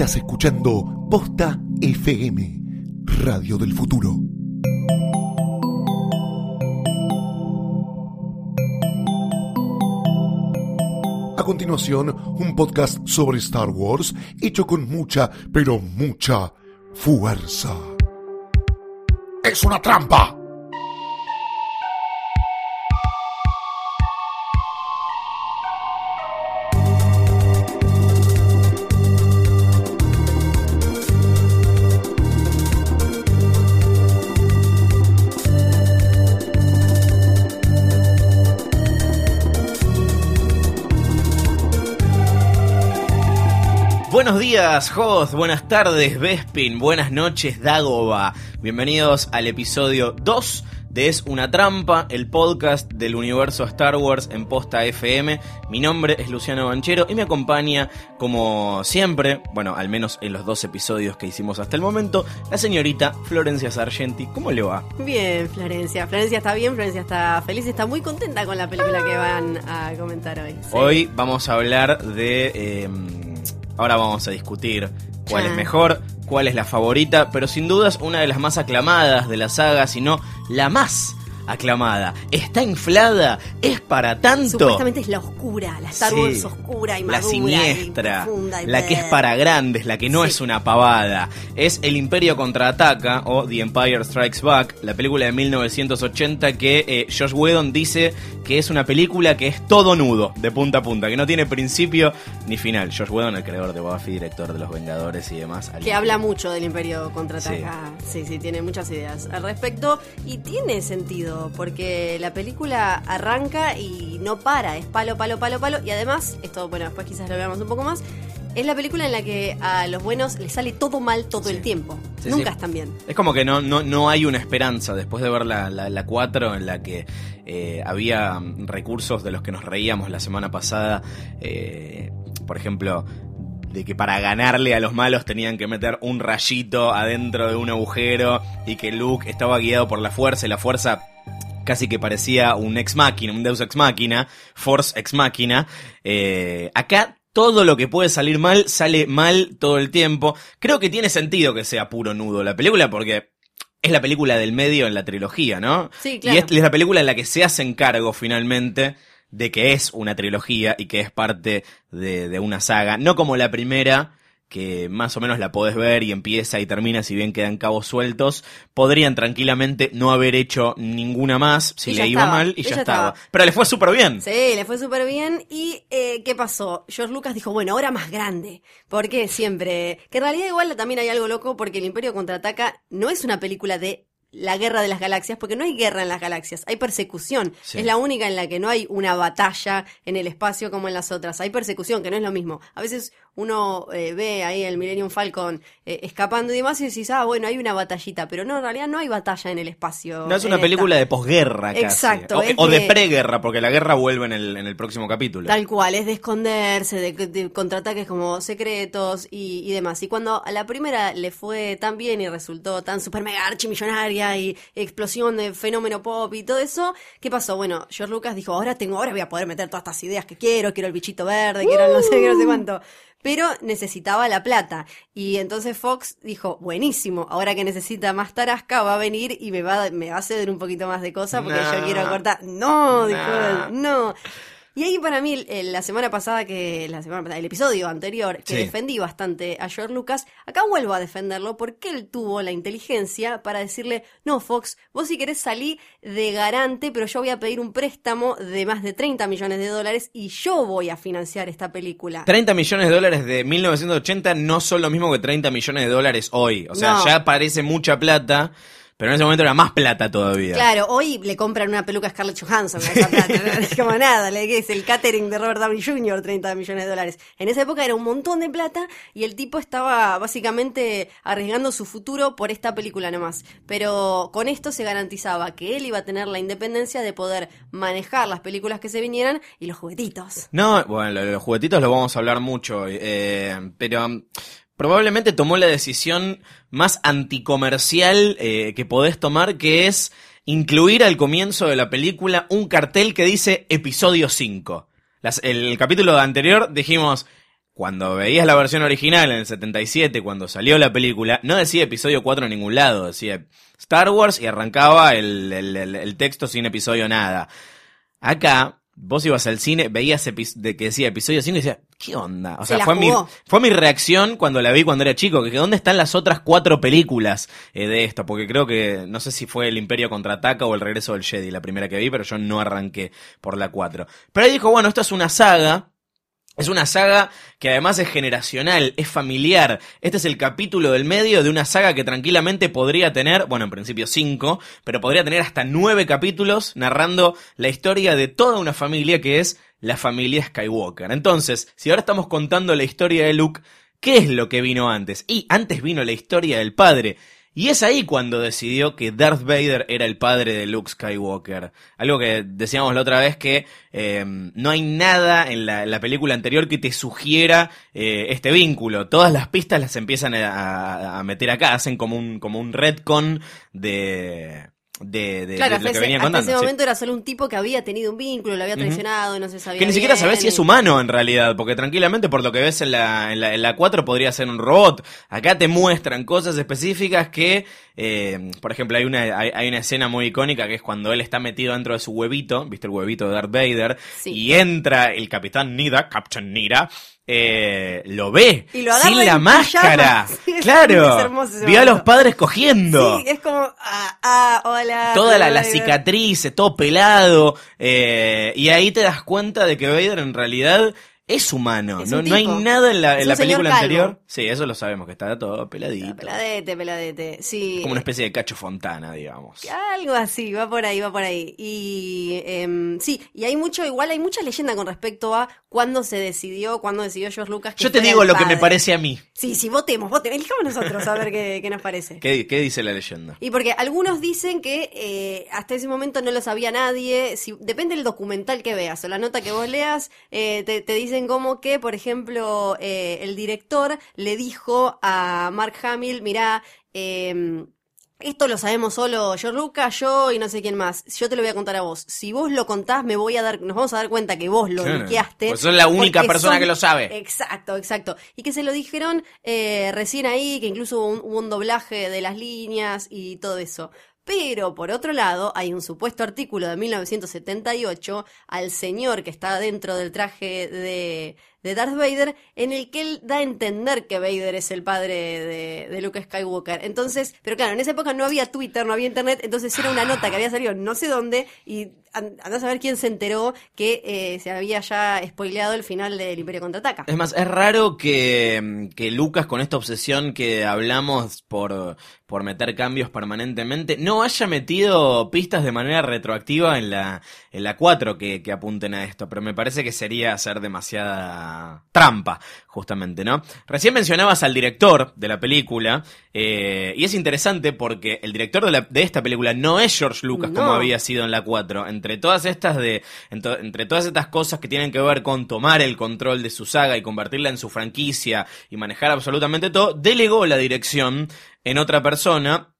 Estás escuchando Posta FM, Radio del Futuro. A continuación, un podcast sobre Star Wars hecho con mucha, pero mucha fuerza. ¡Es una trampa! Buenos días, host. Buenas tardes, Bespin. Buenas noches, Dagoba. Bienvenidos al episodio 2 de Es una trampa, el podcast del universo Star Wars en Posta FM. Mi nombre es Luciano Banchero y me acompaña, como siempre, bueno, al menos en los dos episodios que hicimos hasta el momento, la señorita Florencia Sargenti. ¿Cómo le va? Bien, Florencia. Florencia está bien, Florencia está feliz, está muy contenta con la película que van a comentar hoy. Sí. Hoy vamos a hablar de... eh, ahora vamos a discutir cuál es mejor, cuál es la favorita, pero sin dudas una de las más aclamadas de la saga, si no la más aclamada. Está inflada, es para tanto. Supuestamente es la oscura, la Star Sí. Wars oscura y La madura siniestra, y profunda y la que es para grandes, la que no Sí. es una pavada. Es El Imperio contraataca o The Empire Strikes Back, la película de 1980 que eh, Josh Whedon dice que es una película que es todo nudo, de punta a punta, que no tiene principio ni final. Josh Whedon, el creador de Buffy, director de Los Vengadores y demás. Que habla mucho del Imperio contraataca. Sí. sí, tiene muchas ideas al respecto. Y tiene sentido, porque la película arranca y no para, es palo, palo, palo, palo. Y además, esto, bueno, después quizás lo veamos un poco más. Es la película en la que a los buenos les sale todo mal todo Sí. el tiempo. Sí, Nunca sí. están bien. Es como que no, no, no hay una esperanza después de ver la, la, la 4 en la que eh, había recursos de los que nos reíamos la semana pasada. eh, por ejemplo, de que para ganarle a los malos tenían que meter un rayito adentro de un agujero y que Luke estaba guiado por la fuerza y la fuerza casi que parecía un ex máquina, un Deus ex máquina, Force ex máquina. Eh, acá todo lo que puede salir mal sale mal todo el tiempo. Creo que tiene sentido que sea puro nudo la película porque es la película del medio en la trilogía, ¿no? Sí, claro. Y es, es la película en la que se hacen cargo finalmente de que es una trilogía y que es parte de, de una saga. No como la primera, que más o menos la podés ver y empieza y termina, si bien quedan cabos sueltos. Podrían tranquilamente no haber hecho ninguna más si le iba estaba, mal y y ya, ya estaba. estaba. Pero le fue súper bien. Sí, le fue súper bien. ¿Y eh, qué pasó? George Lucas dijo, bueno, ahora más grande. Porque siempre... Que en realidad igual también hay algo loco porque el Imperio Contraataca no es una película de la guerra de las galaxias, porque no hay guerra en las galaxias, hay persecución. Sí. Es la única en la que no hay una batalla en el espacio como en las otras. Hay persecución, que no es lo mismo. A veces uno eh, ve ahí el Millennium Falcon eh, escapando y demás y decís, ah, bueno, hay una batallita, pero no, en realidad no hay batalla en el espacio. No es una esta. película de posguerra casi. Exacto, O, de de- preguerra, porque la guerra vuelve en el, en el próximo capítulo. Tal cual, es de esconderse, de, de contraataques como secretos y, y demás. Y cuando a la primera le fue tan bien y resultó tan super mega archimillonaria y explosión de fenómeno pop y todo eso, ¿qué pasó? Bueno, George Lucas dijo, ahora tengo, ahora voy a poder meter todas estas ideas que quiero, quiero el bichito verde, quiero no sé qué, no sé cuánto. Pero necesitaba la plata. Y entonces Fox dijo, buenísimo, ahora que necesita más tarasca, va a venir y me va, me va a ceder un poquito más de cosas porque No. yo quiero cortar. No, dijo él, no. Y ahí para mí, eh, la semana pasada, que la semana pasada, el episodio anterior, que Sí. defendí bastante a George Lucas, acá vuelvo a defenderlo porque él tuvo la inteligencia para decirle, no, Fox, vos si querés salí de garante, pero yo voy a pedir un préstamo de más de 30 millones de dólares y yo voy a financiar esta película. 30 millones de dólares de 1980 no son lo mismo que 30 millones de dólares hoy. O sea, No. ya parece mucha plata, pero en ese momento era más plata todavía. Claro, hoy le compran una peluca a Scarlett Johansson con esa plata, no es como nada, le es el catering de Robert Downey Jr., 30 millones de dólares. En esa época era un montón de plata y el tipo estaba básicamente arriesgando su futuro por esta película nomás. Pero con esto se garantizaba que él iba a tener la independencia de poder manejar las películas que se vinieran y los juguetitos. No, bueno, los juguetitos lo vamos a hablar mucho, eh, pero probablemente tomó la decisión más anticomercial eh, que podés tomar, que es incluir al comienzo de la película un cartel que dice episodio 5. Las- el capítulo anterior dijimos, cuando veías la versión original en el 77, cuando salió la película, no decía episodio 4 en ningún lado, decía Star Wars y arrancaba el, el- texto sin episodio nada. Acá, vos ibas al cine, veías de que decía episodio 5 y decías, ¿qué onda? O Se sea, fue mi, fue mi reacción cuando la vi cuando era chico, que ¿dónde están las otras cuatro películas eh, de esto? Porque creo que, no sé si fue El Imperio Contraataca o El Regreso del Jedi, la primera que vi, pero yo no arranqué por la 4. Pero ahí dijo, bueno, esto es una saga, es una saga que además es generacional, es familiar. Este es el capítulo del medio de una saga que tranquilamente podría tener, bueno, en principio cinco, pero podría tener hasta nueve capítulos narrando la historia de toda una familia que es la familia Skywalker. Entonces, si ahora estamos contando la historia de Luke, ¿qué es lo que vino antes? Y antes vino la historia del padre. Y es ahí cuando decidió que Darth Vader era el padre de Luke Skywalker. Algo que decíamos la otra vez que eh, no hay nada en la, película anterior que te sugiera eh, este vínculo. Todas las pistas las empiezan a, a- a meter acá, hacen como un, como un retcon de, de, de- Claro, de lo hasta que ese, venía hasta contando. ese sí. momento era solo un tipo que había tenido un vínculo, lo había traicionado y no se sabía. Que ni siquiera sabés si es humano en realidad, porque tranquilamente por lo que ves en la, en la, en la 4 podría ser un robot. Acá te muestran cosas específicas que, eh, por ejemplo, hay una, hay, hay una escena muy icónica que es cuando él está metido dentro de su huevito, viste el huevito de Darth Vader, Sí. y entra el capitán Nida, Captain Nida, eh, lo ve Y lo agarra sin la. Sí, es- claro, vio a los padres cogiendo Sí, es como, ah, ah, hola. toda la, la Vader. cicatriz, todo pelado, eh, y ahí te das cuenta de que Vader en realidad es humano. Es no, no hay nada en la, en la película anterior. Sí, eso lo sabemos, que está todo peladito. Peladete, peladete. Sí. Como una especie de cacho fontana, digamos. Algo así, va por ahí, va por ahí. Y em, sí, y hay mucho, igual hay mucha leyenda con respecto a cuándo se decidió, cuándo decidió George Lucas. que Yo te digo lo que me parece a mí. Sí, sí, votemos, votemos. Elijamos nosotros a ver qué, qué nos parece. ¿Qué, qué dice la leyenda? Y porque algunos dicen que eh, hasta ese momento no lo sabía nadie. Si, depende del documental que veas o la nota que vos leas, eh, te, te dicen como que, por ejemplo, eh, el director le dijo a Mark Hamill, mirá, eh, esto lo sabemos solo George Lucas, yo y no sé quién más. Yo te lo voy a contar a vos. Si vos lo contás, me voy a dar, nos vamos a dar cuenta que vos lo Claro. liqueaste. Pues sos la única persona son- que lo sabe. Exacto, exacto. Y que se lo dijeron eh, recién ahí, que incluso hubo un, hubo un doblaje de las líneas y todo eso. Pero, por otro lado, hay un supuesto artículo de 1978 al señor que está dentro del traje de, de Darth Vader, en el que él da a entender que Vader es el padre de, de Luke Skywalker. Entonces, pero claro, en esa época no había Twitter, no había internet, entonces era una nota que había salido no sé dónde, y an- andá a saber quién se enteró que eh, se había ya spoileado el final del Imperio Contraataca. Es más, es raro que, que Lucas, con esta obsesión que hablamos por, por meter cambios permanentemente, no haya metido pistas de manera retroactiva en la, en la 4 que, que apunten a esto, pero me parece que sería hacer demasiada trampa, justamente, ¿no? Recién mencionabas al director de la película, eh, y es interesante porque el director de, la- de esta película no es George Lucas como había sido en la 4. Entre todas estas de, ento- entre todas estas cosas que tienen que ver con tomar el control de su saga y convertirla en su franquicia y manejar absolutamente todo, delegó la dirección en otra persona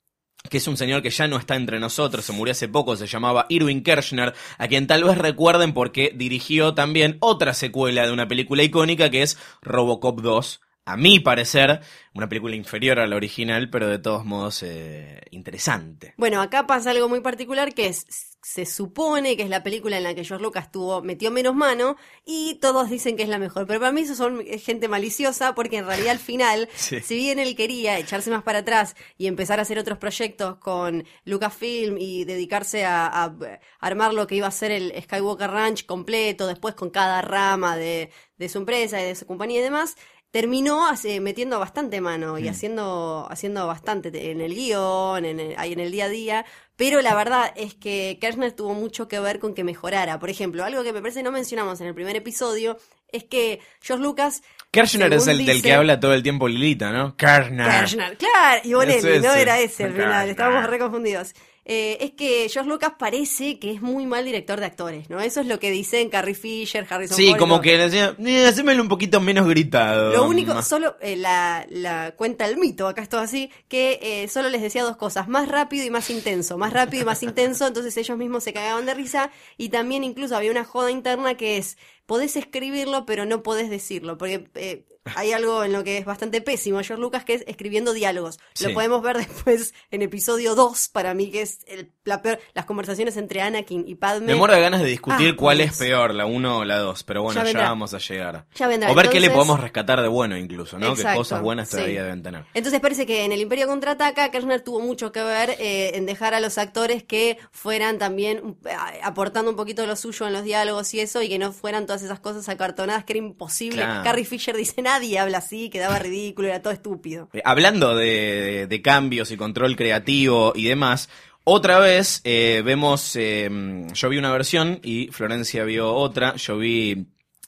que es un señor que ya no está entre nosotros, se murió hace poco, se llamaba Irving Kershner, a quien tal vez recuerden porque dirigió también otra secuela de una película icónica que es Robocop 2. A mi parecer, una película inferior a la original, pero de todos modos eh, interesante. Bueno, acá pasa algo muy particular que es, se supone que es la película en la que George Lucas tuvo, metió menos mano y todos dicen que es la mejor. Pero para mí eso son es gente maliciosa porque en realidad al final, Sí. si bien él quería echarse más para atrás y empezar a hacer otros proyectos con Lucasfilm y dedicarse a, a armar lo que iba a ser el Skywalker Ranch completo, después con cada rama de, de su empresa y de su compañía y demás, terminó hace- metiendo bastante mano y haciendo, haciendo bastante te- en el guion, en el, en el día a día. Pero la verdad es que Kershner tuvo mucho que ver con que mejorara. Por ejemplo, algo que me parece no mencionamos en el primer episodio es que George Lucas. Kershner es el del que habla todo el tiempo Lilita, ¿no? Kershner. Kershner, claro, y Bonelli, Es no era ese al final, estábamos re confundidos. Eh, es que George Lucas parece que es muy mal director de actores, ¿no? Eso es lo que dicen Carrie Fisher, Harrison Sí, Ford. como lo- que le decía, "Eh, hacémelo un poquito menos gritado. Lo único, solo eh, la, la cuenta el mito, acá es todo así, que eh, solo les decía dos cosas, más rápido y más intenso, más rápido y más intenso, entonces ellos mismos se cagaban de risa y también incluso había una joda interna que es, podés escribirlo, pero no podés decirlo, porque eh, hay algo en lo que es bastante pésimo George Lucas, que es escribiendo diálogos. Sí. Lo podemos ver después en episodio 2, para mí, que es el, la peor, las conversaciones entre Anakin y Padme. Me muero de ganas de discutir Ah, cuál es peor, la 1 o la 2, pero bueno, Ya vamos a llegar. Ya vendrá. O ver qué le podemos rescatar de bueno incluso, ¿no? Exacto, qué cosas buenas todavía sí. deben tener. Entonces parece que en el Imperio Contraataca, Kershner tuvo mucho que ver eh, en dejar a los actores que fueran también eh, aportando un poquito de lo suyo en los diálogos y eso, y que no fueran todas esas cosas acartonadas que era imposible. Claro. Carrie Fisher dice, nadie habla así, quedaba ridículo, era todo estúpido. Eh, hablando de, de- de cambios y control creativo y demás, otra vez eh, vemos, eh, yo vi una versión y Florencia vio otra, yo vi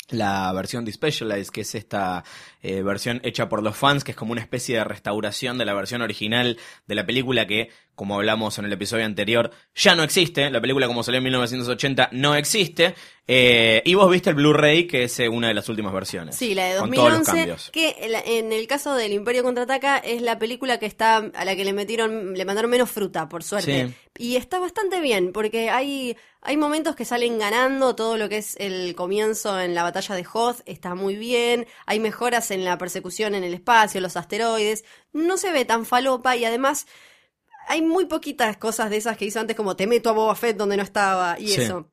la versión de Specialized, que es esta eh, versión hecha por los fans, que es como una especie de restauración de la versión original de la película que, como hablamos en el episodio anterior, ya no existe. La película como salió en 1980 no existe. Eh, y vos viste el Blu-ray, que es eh, una de las últimas versiones. Sí, la de Con todos los 2011, cambios. que en el caso del Imperio Contraataca es la película que está a la que le metieron le mandaron menos fruta, por suerte. Sí. Y está bastante bien porque hay hay momentos que salen ganando todo lo que es el comienzo en la batalla de Hoth, está muy bien, hay mejoras en la persecución en el espacio, los asteroides, no se ve tan falopa y además hay muy poquitas cosas de esas que hizo antes como te meto a Boba Fett donde no estaba y Sí. eso.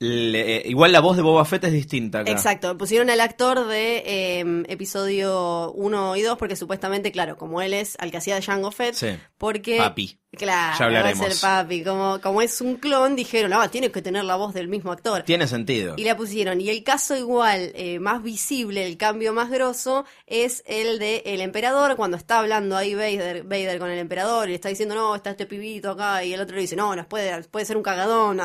Le- eh, igual la voz de Boba Fett es distinta acá. Exacto, pusieron al actor de eh, episodio 1 y 2 porque supuestamente, claro, como él es al que hacía de Jango Fett, Sí. porque... Papi. Claro, Ya va a hablaremos. ser papi. Como, como es un clon, dijeron, ah, tiene que tener la voz del mismo actor. Tiene sentido. Y la pusieron. Y el caso igual, eh, más visible, el cambio más grosso, es el de el emperador, cuando está hablando ahí Vader, Vader con el emperador y le está diciendo, no, está este pibito acá, y el otro le dice, no, nos puede, puede ser un cagadón,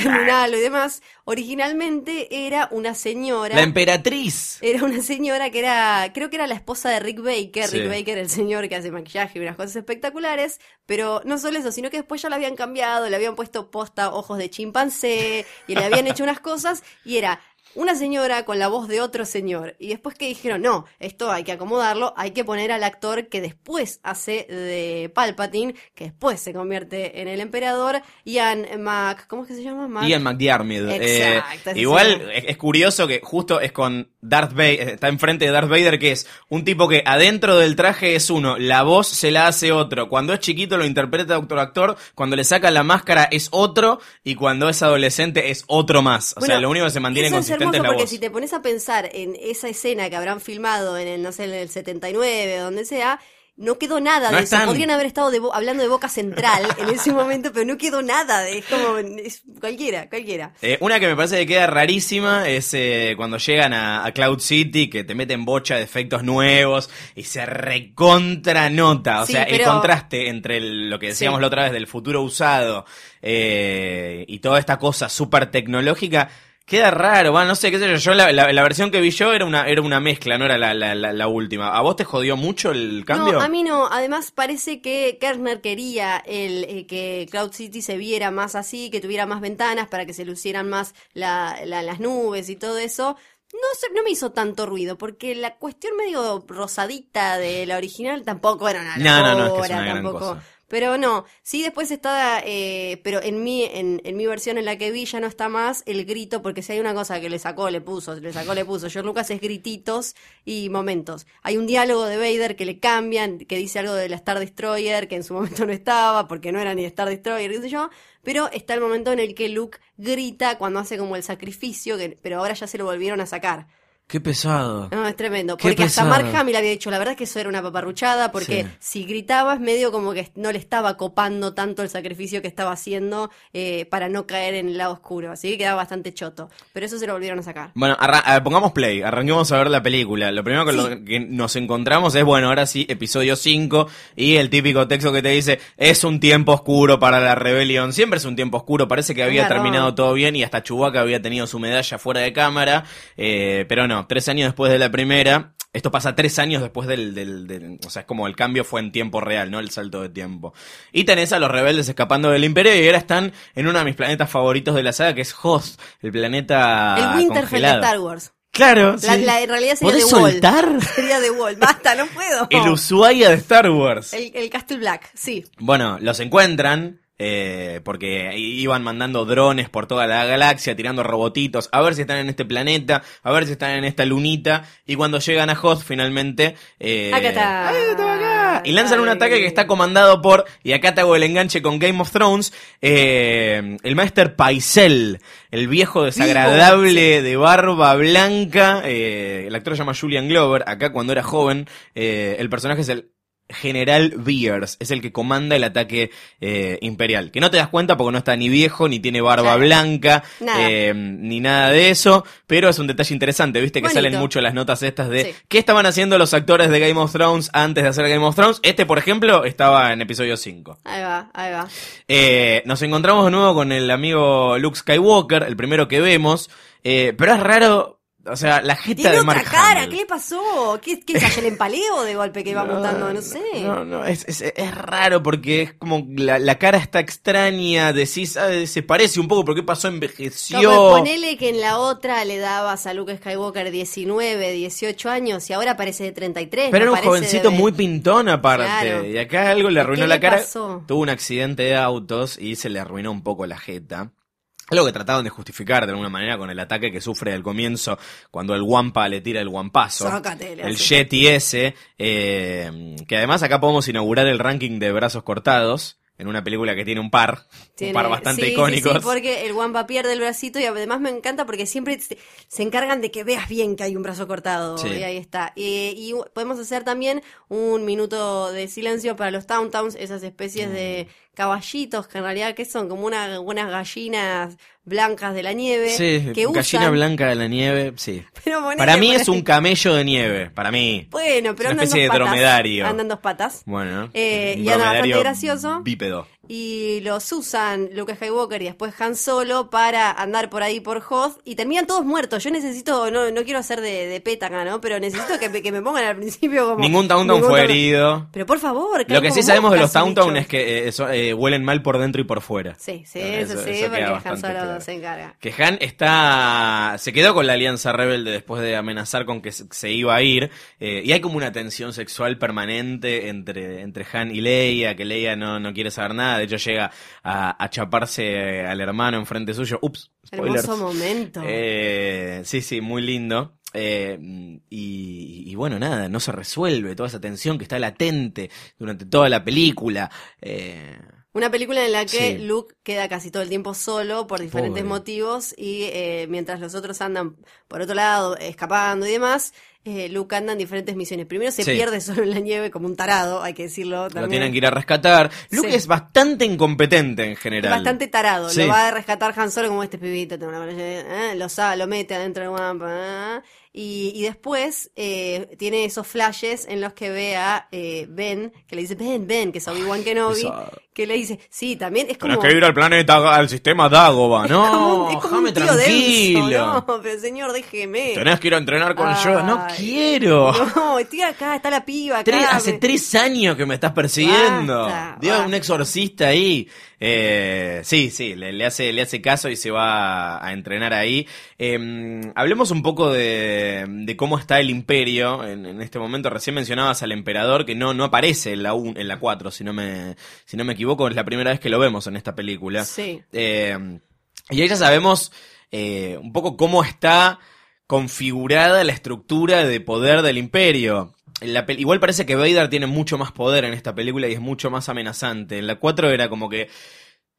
terminalo demás. Originalmente era una señora. La emperatriz. Era una señora que era, creo que era la esposa de Rick Baker, Sí. Rick Baker, el señor que hace maquillaje y unas cosas espectaculares, pero no solo eso, sino que después ya la habían cambiado, le habían puesto posta ojos de chimpancé y le habían hecho unas cosas y era una señora con la voz de otro señor. Y después que dijeron, no, esto hay que acomodarlo, hay que poner al actor que después hace de Palpatine, que después se convierte en el emperador, Ian Mac, ¿cómo es que se llama? Mac- Ian McDiarmid. Eh, Exacto, igual es, es curioso que justo es con Darth Vader, está enfrente de Darth Vader, que es un tipo que adentro del traje es uno, la voz se la hace otro, cuando es chiquito lo interpreta otro actor, cuando le saca la máscara es otro, y cuando es adolescente es otro más. O sea, lo único que se mantiene eso es consistente hermoso es la porque voz. si te pones a pensar en esa escena que habrán filmado en el, no sé, en el 79 o donde sea, no quedó nada No de eso. Podrían haber estado de hablando de Boca Central en ese momento, pero no quedó nada. De, es como, es cualquiera, cualquiera. Eh, una que me parece que queda rarísima es eh, cuando llegan a, a Cloud City, que te meten bocha de efectos nuevos y se recontra nota. O Sí, sea, el contraste entre el- lo que decíamos Sí. la otra vez del futuro usado eh, y toda esta cosa súper tecnológica. Queda raro, bueno, no sé, qué sé yo. Yo la, la- la versión que vi yo era una, era una mezcla, no era la, última. ¿A vos te jodió mucho el cambio? No, a mí no. Además, parece que Kerner quería el, eh, que Cloud City se viera más así, que tuviera más ventanas para que se lucieran más la- la- las nubes y todo eso. No, sé, no me hizo tanto ruido, porque la cuestión medio rosadita de la original tampoco era una No, no, no, es que es gran tampoco. cosa. Pero no, sí después está, eh, pero en mi, en, en mi versión en la que vi ya no está más el grito, porque si hay una cosa que le sacó, le puso, le sacó, le puso. George Lucas es grititos y momentos. Hay un diálogo de Vader que le cambian, que dice algo de la Star Destroyer, que en su momento no estaba, porque no era ni Star Destroyer, qué sé yo. Pero está el momento en el que Luke grita cuando hace como el sacrificio, que, pero ahora ya se lo volvieron a sacar. Qué pesado. No, es tremendo. Qué Porque hasta. Mark Hamill había dicho, la verdad es que eso era una paparruchada, porque Sí. si gritabas medio como que no le estaba copando tanto el sacrificio que estaba haciendo eh, para no caer en el lado oscuro. Así que quedaba bastante choto. Pero eso se lo volvieron a sacar. Bueno, arra- a ver, pongamos play, arranquemos a ver la película. Lo primero que, Sí. lo- que nos encontramos es, bueno, ahora sí, episodio 5 y el típico texto que te dice, es un tiempo oscuro para la rebelión. Siempre es un tiempo oscuro, parece que había terminado todo bien y hasta Chewbacca había tenido su medalla fuera de cámara, eh, pero no, tres años después de la primera... Esto pasa tres años después del, del, del- O sea, es como el cambio fue en tiempo real, ¿no? El salto de tiempo. Y tenés a los rebeldes escapando del imperio y ahora están en uno de mis planetas favoritos de la saga, que es Hoth, el planeta el Winterfell de. Star Wars. Claro, La, sí. la- en realidad sería ¿Podés de Wall. soltar? Sería de Wall. Basta, no puedo. El Ushuaia de Star Wars. El, el Castle Black, sí. Bueno, los encuentran. Eh, porque iban mandando drones por toda la galaxia, tirando robotitos, a ver si están en este planeta, a ver si están en esta lunita, y cuando llegan a Hoth finalmente... Eh, Acá está. ¡Ay, estaba acá! Y lanzan un ataque que está comandado por, y acá te hago el enganche con Game of Thrones, eh, el Maester Paisel, el viejo desagradable de barba blanca, el actor se llama Julian Glover, acá cuando era joven, el personaje es el General Beers, es el que comanda el ataque eh, imperial. Que no te das cuenta porque no está ni viejo, ni tiene barba blanca, Nada. eh, ni nada de eso, pero es un detalle interesante, viste que Bonito. salen mucho las notas estas de Sí. qué estaban haciendo los actores de Game of Thrones antes de hacer Game of Thrones. Este, por ejemplo, estaba en episodio 5. Ahí va, ahí va. Eh, nos encontramos de nuevo con el amigo Luke Skywalker, el primero que vemos, eh, pero es raro, o sea, la jeta Tiene de otra Mark cara, Hamill. ¿qué le pasó? ¿Qué, qué es el empaleo de golpe que iba mutando? No sé. No, no, es, es, es raro porque es como la, la cara está extraña, decís, ah, se parece un poco, pero ¿qué pasó? Envejeció. No, ponele que en la otra le dabas a Luke Skywalker 19, 18 años y ahora parece de 33. Pero era no un jovencito de- muy pintón aparte. Claro. Y acá algo le arruinó ¿Qué la le cara. pasó? Tuvo un accidente de autos y se le arruinó un poco la jeta. Algo que trataban de justificar de alguna manera con el ataque que sufre al comienzo cuando el Wampa le tira el le el. Yeti ese. eh, que además acá podemos inaugurar el ranking de brazos cortados. En una película que tiene un par. Tiene- un par bastante sí, sí, icónicos. Sí, porque el Wampa pierde el bracito y además me encanta porque siempre se, se encargan de que veas bien que hay un brazo cortado. Sí. Y ahí está. Eh, y podemos hacer también un minuto de silencio para los Towntowns, esas especies de Mm. Caballitos que en realidad que son como una- unas gallinas blancas de la nieve Sí, que gallina usan. blanca de la nieve, sí. Pero ponele Para mí por es un camello de nieve, para mí. Bueno, pero es una andan especie dos de patas. dromedario. Andan dos patas. Bueno, Eh, y anda bastante gracioso. Bípedo. Y los usan Luke Skywalker y después Han Solo para andar por ahí por Hoth y terminan todos muertos. Yo necesito, no, no quiero hacer de, de ¿no? Pero necesito que, me- que me pongan al principio como... Ningún ningún fue herido. Pero por favor, Lo que sí sabemos de los bichos. es que eh, so- eh, huelen mal por dentro y por fuera. Sí, sí, eso, sí, porque Han Solo claro. se encarga. Que Han está. Se quedó con la alianza rebelde después de amenazar con que se, se iba a ir. eh, y hay como una tensión sexual permanente entre, entre Han y Leia. Que Leia no, no quiere saber nada. De hecho, llega a, a chaparse al hermano enfrente suyo. Ups, spoilers. Hermoso momento. Eh, sí, sí, muy lindo. Eh, y, y bueno, nada, no se resuelve toda esa tensión que está latente durante toda la película. Eh, Una película en la que Sí. Luke queda casi todo el tiempo solo por diferentes Pobre. motivos y eh, mientras los otros andan por otro lado escapando y demás, eh, Luke anda en diferentes misiones. Primero se Sí. pierde solo en la nieve como un tarado, hay que decirlo también. lo tienen que ir a rescatar. Luke Sí. es bastante incompetente en Es general. bastante tarado. Sí. Lo va a rescatar Han Solo como este pibito. una eh, lo, sa- lo mete adentro del guampa. eh, y, y después eh, tiene esos flashes en los que ve a eh, Ben, que le dice, Ben, Ben, que es Obi-Wan Kenobi, Esa- que le dice, sí, también es como... Tenés que ir al planeta, al sistema Dagoba. como No, un- es como un déjame tío tranquilo. denso, No, pero señor, déjeme. Tenés que ir a entrenar con yo. No quiero. No, estoy acá, está la piba acá. Tres- hace tres años que me estás persiguiendo. Basta, Dios, basta. un exorcista ahí. Eh, sí, sí, le, le hace, le hace caso y se va a, a entrenar ahí. Eh, hablemos un poco de, de cómo está el imperio en, en este momento. Recién mencionabas al emperador que no, no aparece en la, un- en la 4, si no, me, si no me equivoco. Es la primera vez que lo vemos en esta película. Sí. Eh, y ahí ya sabemos eh, un poco cómo está configurada la estructura de poder del imperio. La igual parece que Vader tiene mucho más poder en esta película y es mucho más amenazante. En la 4 era como que...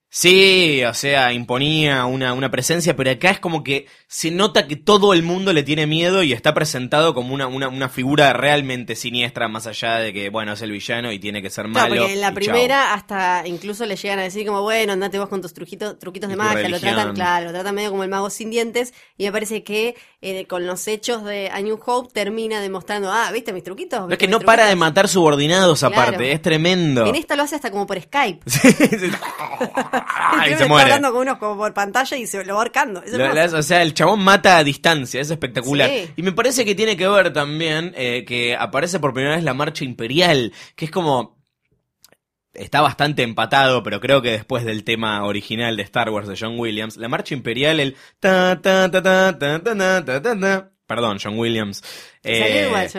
Sí, o sea, imponía una, una presencia, pero acá es como que se nota que todo el mundo le tiene miedo y está presentado como una, una, una figura realmente siniestra, más allá de que, bueno, es el villano y tiene que ser Claro, malo. porque en la primera hasta incluso le llegan a decir como, bueno, andate vos con tus truquitos, truquitos de magia, lo tratan, claro, lo tratan medio como el mago sin dientes, y me parece que eh, con los hechos de A New Hope termina demostrando, ah, ¿viste mis truquitos? Pero es ¿Viste que no para de truquitos?". matar subordinados Claro. aparte, es tremendo. En esta lo hace hasta como por Skype. Sí, sí. Ay, se está muere. hablando con unos como por pantalla y se lo va la- o sea, el chabón mata a distancia, es espectacular. Sí. Y me parece que tiene que ver también eh, que aparece por primera vez la marcha imperial, que es como... Está bastante empatado, pero creo que después del tema original de Star Wars de John Williams, la marcha imperial, el... Ta, ta, ta, ta, ta, ta, ta, ta, ta, ta. Perdón, John Williams. Es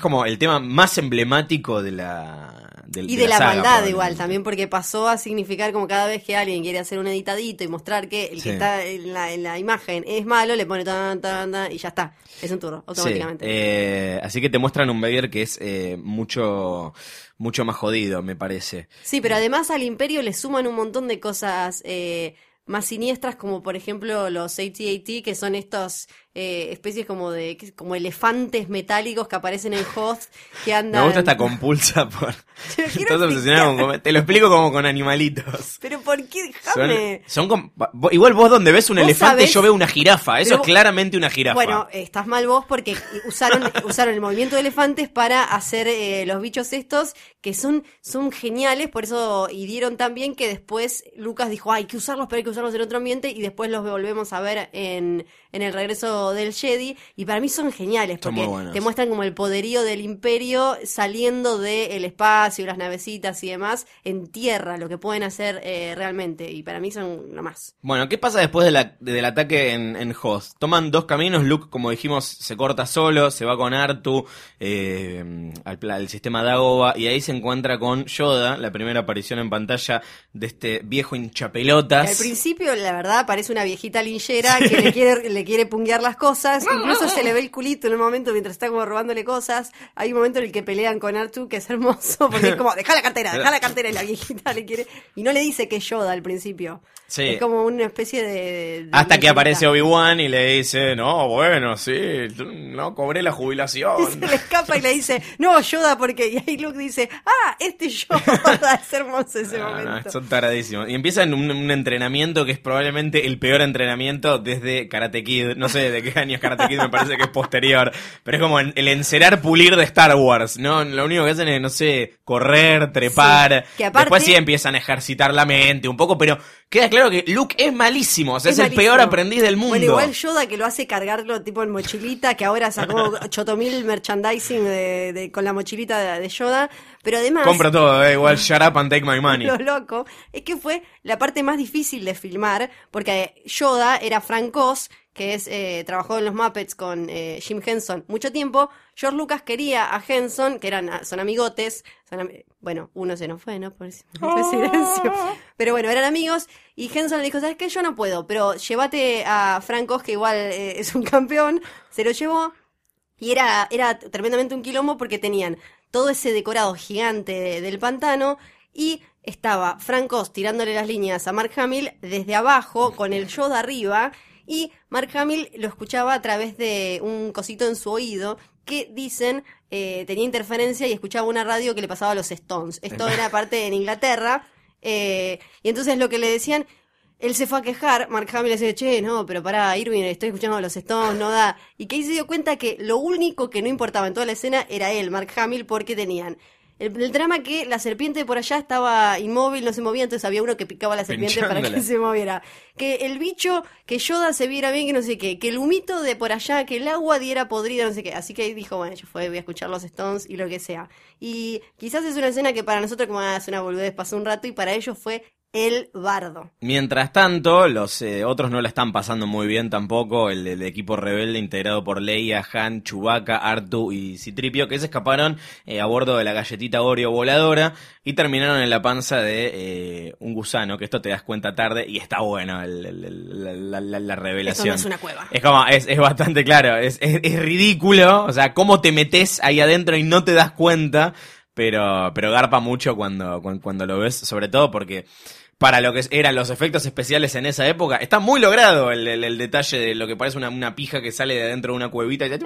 como el tema más emblemático de la, del- Y de la, saga, maldad igual, también porque pasó a significar como cada vez que alguien quiere hacer un editadito y mostrar que el Sí. que está en la, en la imagen es malo, le pone tan, tan, tan, y ya está. Es un turno, automáticamente. Sí, eh, así que te muestran un Vader que es eh, mucho, mucho más jodido, me parece. Sí, pero además al imperio le suman un montón de cosas eh, más siniestras, como por ejemplo los AT-AT, que son estos eh, especies como de como elefantes metálicos que aparecen en Hoth, que andan... Me gusta esta compulsa por... Estás obsesionada con Te lo explico como con animalitos. Pero ¿por qué? Déjame. son igual vos donde ves un Vos elefante sabés- yo veo una jirafa. Eso Pero es vos- claramente una jirafa. Bueno, estás mal vos porque usaron, usaron el movimiento de elefantes para hacer eh, los bichos estos que son, son geniales, por eso y dieron tan bien que después Lucas dijo, "Ay, hay que usarlos, pero hay que usarlos en otro ambiente y después los volvemos a ver en, en el regreso del Jedi y para mí son geniales porque te muestran como el poderío del imperio saliendo del espacio, las navecitas y demás en tierra, lo que pueden hacer eh, realmente y para mí son lo más. Bueno, ¿qué pasa después de la- del ataque en, en Hoth? Toman dos caminos, Luke, como dijimos, se corta solo, se va con Artu eh, al, sistema Dagoba y ahí se encuentra con Yoda, la primera aparición en pantalla de este viejo Que hinchapelotas. al principio, la verdad, parece una viejita linchera que le quiere, le quiere punguear las cosas. Incluso se le ve el culito en un momento mientras está como robándole cosas. Hay un momento en el que pelean con Artu que es hermoso porque es como, deja la cartera, deja la cartera y la viejita le quiere. Y no le dice que es Yoda al principio. Sí. Es como una especie de. de Hasta que aparece Obi-Wan y le dice, no, bueno, sí, no cobré la Y jubilación. se le escapa y le dice, no, Yoda, porque. Y ahí Luke dice, ah, este es Yoda. Es hermoso ese No, no, momento. son taradísimos. Y empiezan un, un entrenamiento que es probablemente el peor entrenamiento desde Karate Kid. No sé de qué año es Karate Kid, me parece que es posterior. Pero es como el, encerar pulir de Star Wars, ¿no? Lo único que hacen es, no sé, correr, trepar. Sí, que aparte- Después sí empiezan a ejercitar la mente un poco, pero queda claro que Luke es malísimo. O sea, es, el peor aprendiz del mundo. Bueno, igual Yoda que lo hace cargarlo tipo en mochilita, que ahora sacó chotomil merchandising de, de- con la mochilita de, de Yoda, pero además Compro todo, eh, igual shut up and take my money. lo loco es que fue la parte más difícil de filmar, porque Yoda era Frank Oz, que es eh, trabajó en los Muppets con eh, Jim Henson mucho tiempo. George Lucas quería a Henson, que eran son amigotes, son bueno, uno se nos fue, ¿no? Por fue silencio. Pero bueno, eran amigos y Henson le dijo, ¿sabes qué? Yo no puedo, pero llévate a Frank Oz, que igual eh, es un campeón. Se lo llevó y era, era tremendamente un quilombo porque tenían todo ese decorado gigante de- del pantano y estaba Frank Oz tirándole las líneas a Mark Hamill desde abajo con el Yoda arriba y Mark Hamill lo escuchaba a través de un cosito en su oído que dicen eh, tenía interferencia y escuchaba una radio que le pasaba a los Stones. Esto era parte en Inglaterra eh, y entonces lo que le decían él se fue a quejar, Mark Hamill le decía, che, no, pero pará, Irving, estoy escuchando a los Stones, no da. Y que ahí se dio cuenta que lo único que no importaba en toda la escena era él, Mark Hamill, porque tenían el, el drama que la serpiente por allá estaba inmóvil, no se movía, entonces había uno que picaba a la serpiente para que se moviera. Que el bicho, que Yoda se viera bien, que no sé qué, que el humito de por allá, que el agua diera podrida, no sé qué. Así que ahí dijo, bueno, yo fue, voy a escuchar los Stones y lo que sea. Y quizás es una escena que para nosotros como es una boludez, pasó un rato y para ellos fue el bardo. Mientras tanto, los eh, otros no la están pasando muy bien tampoco. El, el equipo rebelde integrado por Leia, Han, Chewbacca, Artu y Citripio, que se escaparon eh, a bordo de la galletita Oreo voladora y terminaron en la panza de eh, un gusano, que esto te das cuenta tarde y está bueno el- el- el- la, revelación. no es una cueva. Es como, es, es bastante claro, es, es, es ridículo, o sea, cómo te metes ahí adentro y no te das cuenta, pero, pero garpa mucho cuando, cuando, cuando lo ves, sobre todo porque para lo que eran los efectos especiales en esa época, está muy logrado el, el- el detalle de lo que parece una, una pija que sale de adentro de una cuevita y Es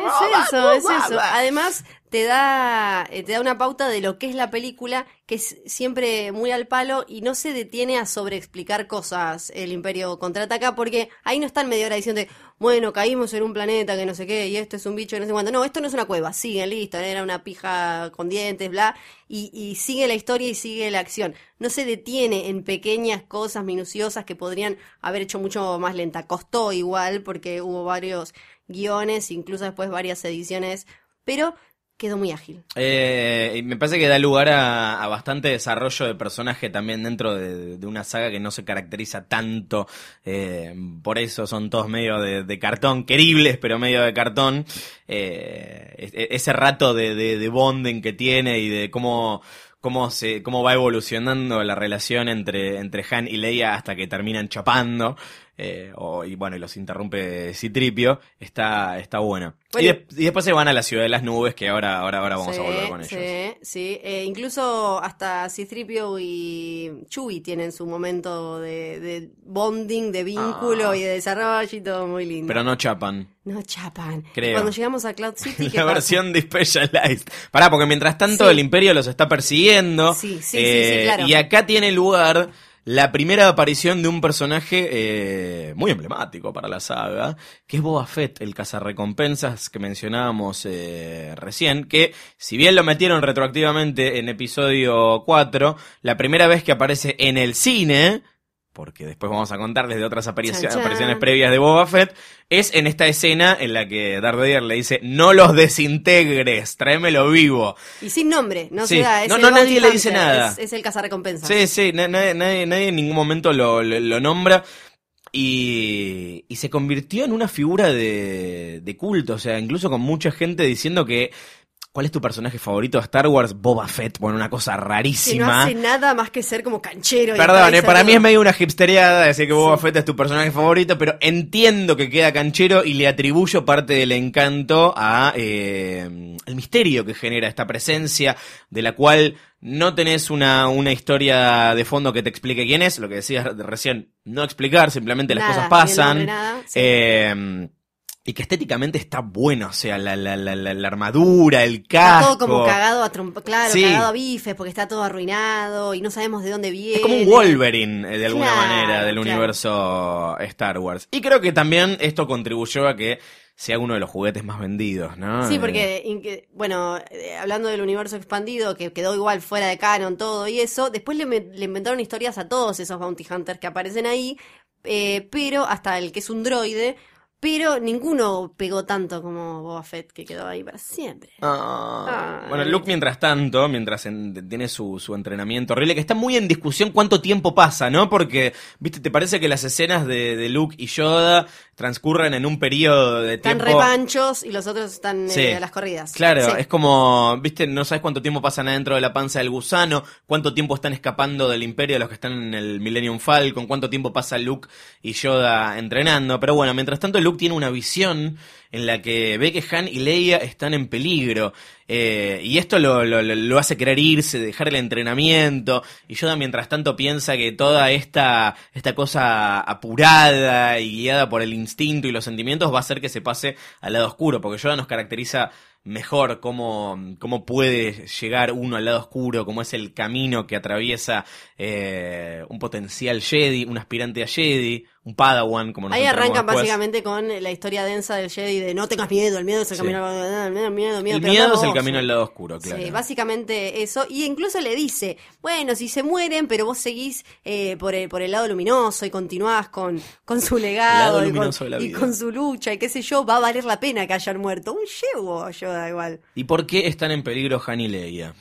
eso, es eso. Además, te da, eh, te da una pauta de lo que es la película, que es siempre muy al palo y no se detiene a sobreexplicar cosas el Imperio contraataca, porque ahí no están media hora diciendo, bueno, caímos en un planeta que no sé qué, y esto es un bicho que no sé cuánto. No, esto no es una cueva, sigue, listo, era una pija con dientes, bla, y sigue la historia y sigue la acción. No se detiene en pequeñas cosas minuciosas que podrían haber hecho mucho más lenta. Costó igual, porque hubo varios guiones, incluso después varias ediciones, pero quedó muy ágil. Eh, me parece que da lugar a, bastante desarrollo de personaje también dentro de, una saga que no se caracteriza tanto. eh, por eso son todos medio de, cartón, queribles, pero medio de cartón. Eh, e- ese rato de, de bonding que tiene y de cómo cómo se cómo va evolucionando la relación entre entre Han y Leia hasta que terminan chapando eh, o, y bueno y los interrumpe Citripio está está bueno, Bueno, y, de- y después se van a la ciudad de las nubes que ahora ahora ahora vamos Sí, a volver con ellos Sí, sí. Eh, incluso hasta Citripio y Chewie tienen su momento de, de bonding, de vínculo Ah. y de desarrollo y todo muy lindo. pero no chapan No chapan. Creo. Y Cuando llegamos a Cloud City, ¿qué la pasa? versión de Specialized. Pará, porque mientras tanto Sí. el Imperio los está persiguiendo. Sí, sí, sí, eh, sí, claro. Y acá tiene lugar la primera aparición de un personaje eh, muy emblemático para la saga, que es Boba Fett, el cazarrecompensas que mencionábamos eh, recién, que si bien lo metieron retroactivamente en episodio 4, la primera vez que aparece en el cine porque después vamos a contarles de otras aparici- Chan, chan. apariciones previas de Boba Fett, es en esta escena en la que Darth Vader le dice, no los desintegres, tráemelo vivo. Y sin nombre, no Sí. se da. es No, no, nadie le dice nada. Es, es el cazarrecompensas. Sí, sí, na- nadie, nadie- nadie en ningún momento lo, lo- lo nombra. Y, y se convirtió en una figura de, de culto, o sea, incluso con mucha gente diciendo que... ¿Cuál es tu personaje favorito de Star Wars? Boba Fett, bueno, una cosa Que no rarísima. hace nada más que ser como canchero. Perdón, eh, para mí es medio una hipsteriada decir que Boba Sí. Fett es tu personaje favorito, pero entiendo que queda canchero y le atribuyo parte del encanto a eh, el misterio que genera esta presencia, de la cual no tenés una, una historia de fondo que te explique quién es, lo que decías recién, no explicar, simplemente las cosas pasan. nada, sí. Eh, y que estéticamente está bueno, o sea, la, la, la, la, la armadura, el Está casco. todo como cagado a trompa, claro, Sí. cagado a bifes porque está todo arruinado y no sabemos de dónde viene. Es como un Wolverine, eh, de alguna Claro, manera, del claro. universo Star Wars. Y creo que también esto contribuyó a que sea uno de los juguetes más vendidos, ¿no? Sí, porque, bueno, eh, hablando del universo expandido, que quedó igual fuera de canon, todo y eso, después le, le inventaron historias a todos esos bounty hunters que aparecen ahí, eh, pero hasta el que es un droide, pero ninguno pegó tanto como Boba Fett, que quedó ahí para siempre. Ah. Bueno, Luke mientras tanto, mientras en- tiene su, su entrenamiento horrible, que está muy en discusión cuánto tiempo pasa, ¿no? Porque, viste, ¿te parece que las escenas de, de Luke y Yoda transcurren en un periodo de Están tiempo... repanchos y los otros están eh, Sí. a las corridas. Claro, Sí. es como, viste, no sabes cuánto tiempo pasan adentro de la panza del gusano, cuánto tiempo están escapando del imperio los que están en el Millennium Falcon, cuánto tiempo pasa Luke y Yoda entrenando. Pero bueno, mientras tanto Luke tiene una visión en la que ve que Han y Leia están en peligro. eh, y esto lo, lo- hace querer irse, dejar el entrenamiento. Y Yoda mientras tanto piensa que toda esta, esta cosa apurada y guiada por el instinto y los sentimientos va a hacer que se pase al lado oscuro. Porque Yoda nos caracteriza mejor cómo, cómo puede llegar uno al lado oscuro, cómo es el camino que atraviesa eh, un potencial Jedi, un aspirante a Jedi, un Padawan, como nos Ahí arrancan después. básicamente con la historia densa del Jedi de no tengas miedo, el miedo es el camino al miedo, miedo, miedo, El pero miedo no es el vos. camino al lado oscuro, claro. Sí, básicamente eso. Y incluso le dice, bueno, si se mueren, pero vos seguís eh, por, el, por el lado luminoso y continuás con, con su legado lado y, con, y su lucha y qué sé yo, va a valer la pena que hayan muerto. Un llevo Yoda igual. ¿Y por qué están en peligro Han y Leia?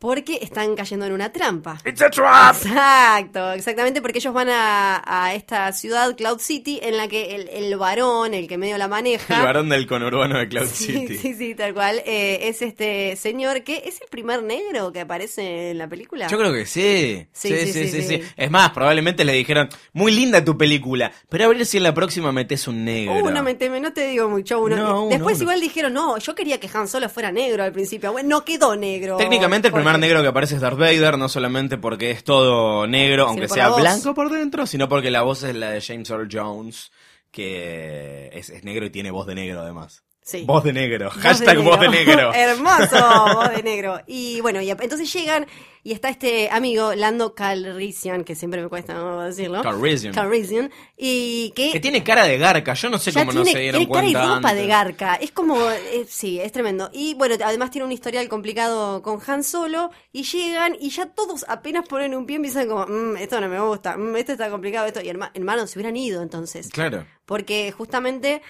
Porque están cayendo en una trampa. It's a trap. Exacto, exactamente porque ellos van a, a esta ciudad, Cloud City, en la que el, el varón, el que medio la maneja, El varón del conurbano de Cloud Sí, City. sí, sí, tal cual. eh, es este señor que es el primer negro que aparece en la película. Yo creo que sí. Sí, sí, sí, sí. Es más, probablemente le dijeron, muy linda tu película, pero a ver si en la próxima metes un negro. Uh, no te digo mucho. Uno. No, uno, Después uno. igual dijeron, no, yo quería que Han Solo fuera negro al principio. Bueno, no quedó negro. Técnicamente el primer Negro que aparece es Darth Vader, no solamente porque es todo negro, aunque sea blanco por dentro, sino porque la voz es la de James Earl Jones, que es, es negro y tiene voz de negro además. Sí. Voz de negro, Voz de hashtag voz de negro. Hermoso, voz de negro. Y bueno, y entonces llegan y está este amigo, Lando Calrissian, que siempre me cuesta ¿no? decirlo. Calrissian. Calrissian, Y que Que tiene cara de garca, yo no sé cómo no se dieron tiene cara y ropa de garca. Es como, eh, sí, es tremendo. Y bueno, además tiene un historial complicado con Han Solo. Y llegan y ya todos apenas ponen un pie empiezan como, "Mm, esto no me gusta, mm, esto está complicado, esto. Y herma- hermano, se hubieran ido entonces. Claro. Porque justamente,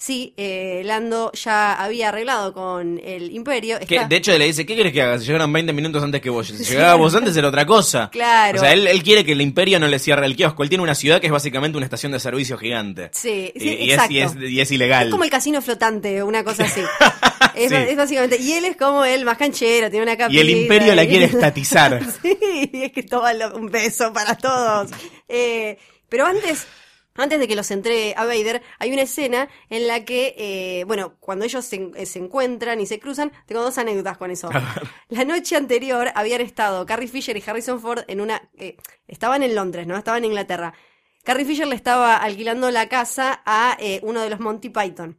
sí, eh, Lando ya había arreglado con el Imperio. Está- de hecho le dice, ¿qué quieres que haga? Si llegaron 20 minutos antes que vos. Si llegabas vos antes era otra cosa. Claro. O sea, él, él quiere que el imperio no le cierre el kiosco. Él tiene una ciudad que es básicamente una estación de servicio gigante. Sí, sí, y, es, exacto. y, es, y es ilegal. Es como el casino flotante, una cosa así. Es, Sí. es básicamente, y él es como el más canchero, tiene una capita. Y el imperio la quiere estatizar. sí, es que toma un beso para todos. Eh, pero antes, antes de que los entregue a Vader, hay una escena en la que, eh, bueno, cuando ellos se, en- se encuentran y se cruzan, tengo dos anécdotas con eso. La noche anterior habían estado Carrie Fisher y Harrison Ford en una... eh, estaban en Londres, ¿no? Estaban en Inglaterra. Carrie Fisher le estaba alquilando la casa a eh, uno de los Monty Python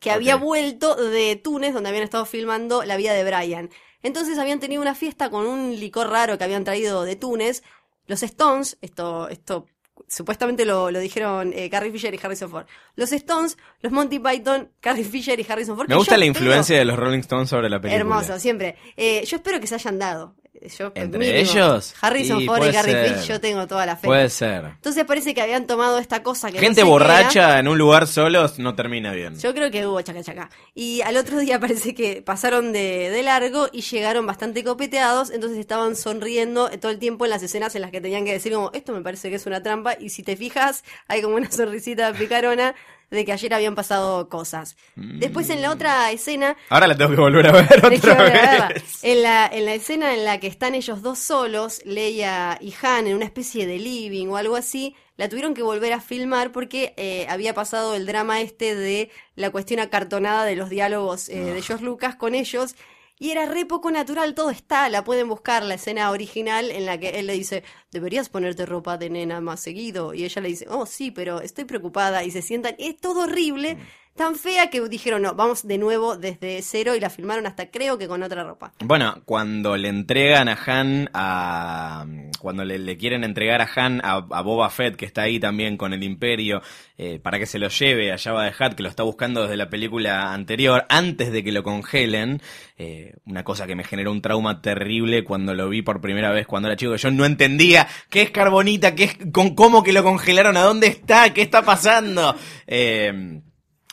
que había vuelto de Túnez, donde habían estado filmando la vida de Brian. Entonces habían tenido una fiesta con un licor raro que habían traído de Túnez. Los Stones, esto, esto supuestamente lo, lo dijeron eh, Carrie Fisher y Harrison Ford. Los Stones, los Monty Python, Carrie Fisher y Harrison Ford. Me gusta la espero- influencia de los Rolling Stones sobre la película. Hermoso, siempre. Eh, yo espero que se hayan dado. Yo, ¿Entre mínimo. ellos? Harrison Y Ford y ser. Fisher, yo tengo toda la fe. Puede ser. Entonces parece que habían tomado esta cosa que no Gente sé borracha en un lugar solos no termina bien. Yo creo que hubo chaca chaca. Y al otro día parece que pasaron de, de largo y llegaron bastante copeteados, entonces estaban sonriendo todo el tiempo en las escenas en las que tenían que decir como, esto me parece que es una trampa, y si te fijas, hay como una sonrisita picarona de que ayer habían pasado cosas. Después en la otra escena, Ahora la tengo que volver a ver otra vez. En la, en la escena en la que están ellos dos solos, Leia y Han, en una especie de living o algo así, la tuvieron que volver a filmar porque eh, había pasado el drama este de la cuestión acartonada de los diálogos eh, Ah. de George Lucas con ellos. Y era re poco natural, todo está, la pueden buscar, la escena original en la que él le dice, deberías ponerte ropa de nena más seguido. Y ella le dice, oh sí, pero estoy preocupada. Y se sientan, es todo horrible, tan fea que dijeron, no, vamos de nuevo desde cero y la filmaron hasta creo que con otra ropa. Bueno, cuando le entregan a Han a. Cuando le, quieren entregar a Han a, a Boba Fett, que está ahí también con el Imperio, eh, para que se lo lleve a Jabba de Hutt, que lo está buscando desde la película anterior, antes de que lo congelen. eh, una cosa que me generó un trauma terrible cuando lo vi por primera vez cuando era chico. Yo no entendía qué es carbonita, qué es. Con, ¿Cómo que lo congelaron? ¿A dónde está? ¿Qué está pasando? Eh,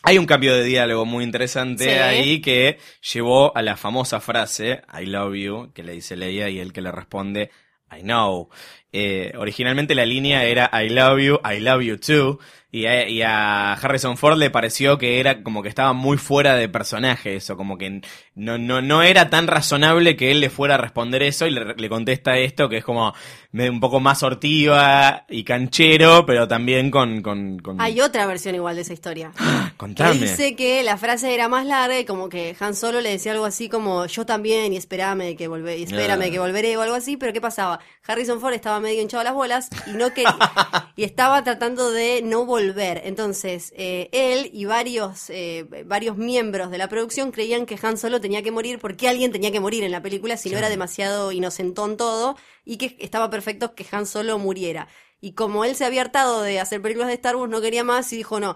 hay un cambio de diálogo muy interesante Sí. ahí que llevó a la famosa frase I love you, que le dice Leia y el que le responde I know. Eh, originalmente la línea era I love you, I love you too. Y a, y a Harrison Ford le pareció que era como que estaba muy fuera de personaje eso, como que no, no, no era tan razonable que él le fuera a responder eso y le, le contesta esto que es como un poco más sortiva y canchero, pero también con... con, con... Hay otra versión igual de esa historia. Contame. dice que la frase era más larga y como que Han Solo le decía algo así como yo también y espérame que volveré, espérame Ah. que volveré o algo así, pero ¿qué pasaba? Harrison Ford estaba medio hinchado las bolas y no quería y estaba tratando de no volver. Entonces, eh, él y varios eh, varios miembros de la producción creían que Han Solo tenía que morir porque alguien tenía que morir en la película si no era demasiado inocentón todo y que estaba perfecto que Han Solo muriera. Y como él se había hartado de hacer películas de Star Wars, no quería más y dijo, no,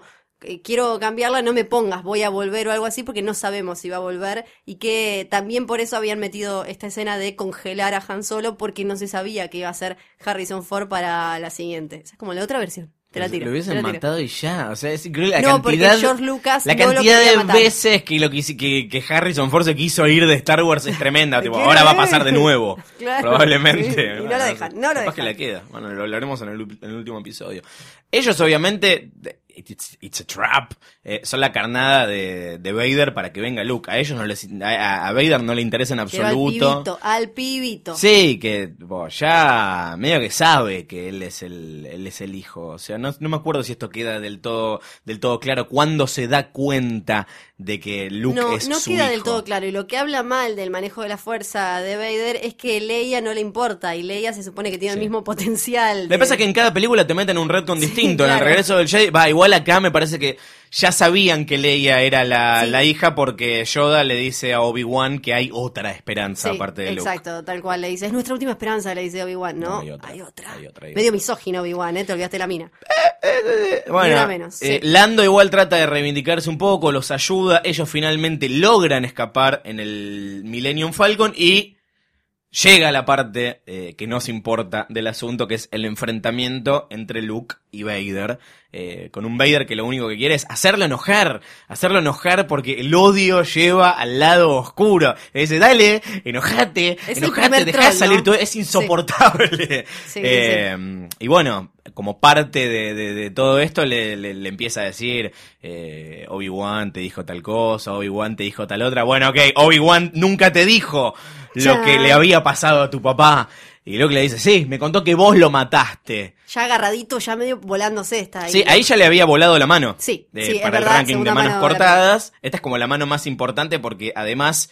quiero cambiarla, no me pongas, voy a volver o algo así, porque no sabemos si va a volver. Y que también por eso habían metido esta escena de congelar a Han Solo, porque no se sabía que iba a ser Harrison Ford para la siguiente. Esa es como la otra versión. Te la tiro. Lo te hubiesen la tiro. matado y ya. O sea, es increíble la No, porque cantidad. George Lucas la no cantidad de matar. veces que, lo quisi- que, que Harrison Ford se quiso ir de Star Wars es tremenda. ahora va a pasar de nuevo. Claro. Probablemente. Y no lo dejan, no lo Capaz que dejan. la queda. Bueno, lo hablaremos en el, en el último episodio. Ellos, obviamente. It's, it's a trap. eh, son la carnada de, de Vader para que venga Luke. A ellos no les. A, a Vader no le interesa en al absoluto. pibito, al pibito. Sí, que ya medio que sabe que él es el, él es el hijo. O sea, no, no me acuerdo si esto queda del todo, del todo claro. Cuando se da cuenta de que Luke no, es no su queda hijo. del todo claro. Y lo que habla mal del manejo de la fuerza de Vader es que Leia no le importa. Y Leia se supone que tiene Sí. el mismo potencial. Me de- pasa que en cada película te meten un retcon distinto. En el regreso del Jedi, va, igual acá me parece que ya sabían que Leia era la, Sí. la hija porque Yoda le dice a Obi-Wan que hay otra esperanza Sí, aparte de Luke. exacto, tal cual le dice. Es nuestra última esperanza, le dice Obi-Wan, ¿no? No, hay otra, hay otra. hay otra, hay Medio misógino Obi-Wan, ¿eh? Te olvidaste la mina. Bueno, una menos, eh, sí. Lando igual trata de reivindicarse un poco, los ayuda, ellos finalmente logran escapar en el Millennium Falcon y llega la parte eh, que nos importa del asunto, que es el enfrentamiento entre Luke y Vader. Eh, con un Vader que lo único que quiere es hacerlo enojar, hacerlo enojar porque el odio lleva al lado oscuro. Le dice, dale, enojate, Es enojate, dejá troll, salir ¿no? todo, es insoportable. Sí, sí, Eh, Y bueno, como parte de, de- de todo esto le, le- le empieza a decir, eh, Obi-Wan te dijo tal cosa, Obi-Wan te dijo tal otra. Bueno, ok, Obi-Wan nunca te dijo lo Ya. que le había pasado a tu papá. Y Luke le dice, sí, me contó que vos lo mataste. Ya agarradito, ya medio volándose está ahí. Sí, ahí ya le había volado la mano. Sí, De- sí, es para el verdad, ranking de manos mano de cortadas. Esta es como la mano más importante porque además,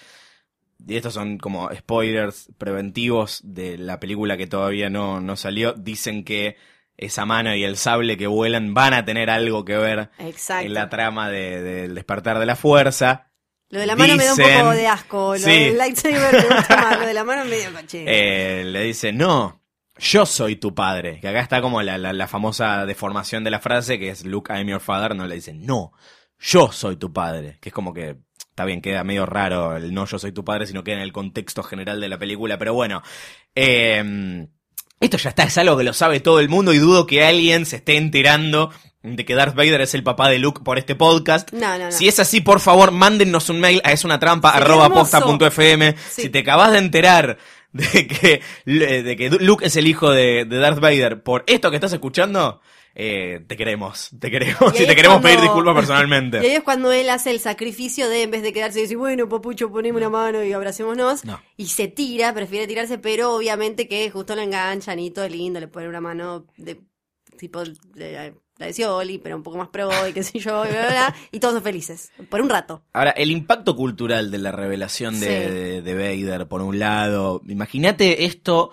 y estos son como spoilers preventivos de la película que todavía no, no salió, dicen que esa mano y el sable que vuelan van a tener algo que ver Exacto. en la trama de- del despertar de la fuerza. Lo de la mano me da un poco de asco. Lo Sí. del lightsaber me gusta más. Lo de la mano es medio coche. Eh, le dice, no, yo soy tu padre. Que acá está como la, la- la famosa deformación de la frase, que es Luke, I'm your father. No le dice, no, yo soy tu padre. Que es como que, está bien, queda medio raro el no, yo soy tu padre, sino queda en el contexto general de la película. Pero bueno, eh, esto ya está, es algo que lo sabe todo el mundo y dudo que alguien se esté enterando de que Darth Vader es el papá de Luke por este podcast. No, no, no. Si es así, por favor, mándennos un mail a es una trampa Sería arroba hermoso. posta punto fm. Sí. Si te acabas de enterar de que, de que Luke es el hijo de, de Darth Vader por esto que estás escuchando, eh, te queremos, te queremos Y te queremos cuando- pedir disculpas Y ahí personalmente. es cuando él hace el sacrificio de, en vez de quedarse y decir, bueno, papucho, poneme una mano y abracémonos. No. Y se tira, prefiere tirarse, pero obviamente que justo lo enganchan y todo es lindo, le ponen una mano de tipo de, la de Scioli, pero un poco más pro y qué sé yo, y bla, bla, bla, y todos son felices, por un rato. Ahora, el impacto cultural de la revelación de, Sí. de- de Vader, por un lado. Imagínate esto,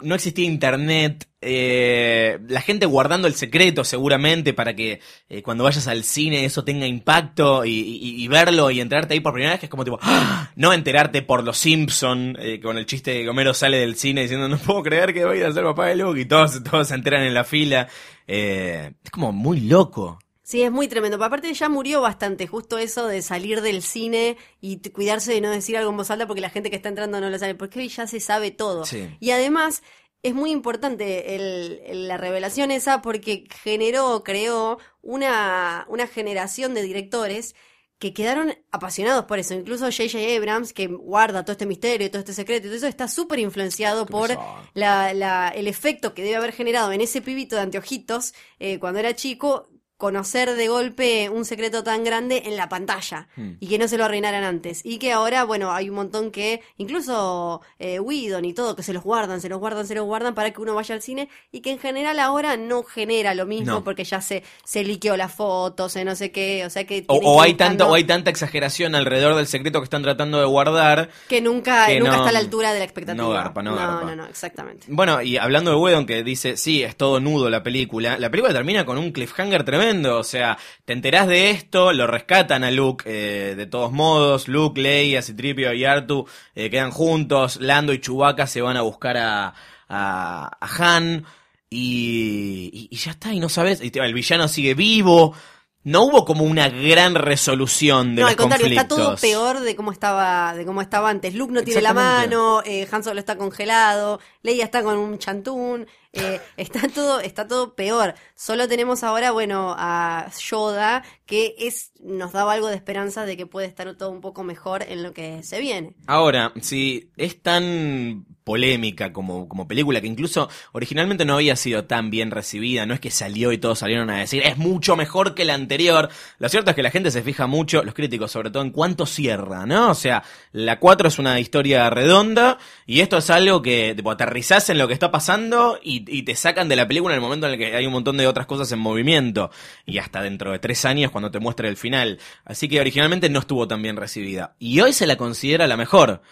no existía internet, eh, la gente guardando el secreto seguramente para que eh, cuando vayas al cine eso tenga impacto y, verlo y enterarte ahí por primera vez, que es como tipo, ¡ah! no enterarte por los Simpson eh, con el chiste de que Homero sale del cine diciendo, no puedo creer que Vader es el papá de Luke y todos, todos se enteran en la fila. Eh, es como muy loco. Sí, es muy tremendo. Aparte ya murió bastante, justo eso de salir del cine y cuidarse de no decir algo en voz alta porque la gente que está entrando no lo sabe, porque hoy ya se sabe todo. Sí. Y además es muy importante el- el- la revelación esa porque generó, creó una, una generación de directores que quedaron apasionados por eso. Incluso J.J. Abrams, que guarda todo este misterio y todo este secreto y todo eso, está súper influenciado por la, la- el efecto que debe haber generado en ese pibito de anteojitos eh, cuando era chico, conocer de golpe un secreto tan grande en la pantalla Hmm. y que no se lo arruinaran antes. Y que ahora, bueno, hay un montón que, incluso eh, Whedon y todo, que se los guardan, se los guardan, se los guardan para que uno vaya al cine y que en general ahora no genera lo mismo No. porque ya se, se liqueó las fotos, se no sé qué, o sea que... O, o hay buscando tanta, o hay tanta exageración alrededor del secreto que están tratando de guardar. Que nunca, que nunca no- está a la altura de la expectativa. no garpa, no garpa. No, no, exactamente. Bueno, y hablando de Whedon que dice, sí, es todo nudo la película, la película termina con un cliffhanger tremendo, o sea, te enterás de esto, lo rescatan a Luke, eh, de todos modos, Luke, Leia, Citripio y Artu eh, quedan juntos, Lando y Chewbacca se van a buscar a, a, a Han, y, y, y ya está, y no sabes, y, el villano sigue vivo, no hubo como una gran resolución de No, los al contrario, está todo conflictos. peor de cómo estaba, de cómo estaba antes. Luke no tiene la mano, eh, Han Solo está congelado, Leia está con un chantún, eh, está todo, está todo peor. Solo tenemos ahora, bueno, a Yoda, que es, nos daba algo de esperanza de que puede estar todo un poco mejor en lo que se viene. Ahora, si es tan polémica como, como película, que incluso originalmente no había sido tan bien recibida, no es que salió y todos salieron a decir es mucho mejor que la anterior. Lo cierto es que la gente se fija mucho, los críticos sobre todo, en cuánto cierra, ¿no? O sea, la 4 es una historia redonda y esto es algo que tipo, aterrizás en lo que está pasando y, y te sacan de la película en el momento en el que hay un montón de otras cosas en movimiento y hasta dentro de tres años cuando te muestre el final. Así que originalmente no estuvo tan bien recibida y hoy se la considera la mejor.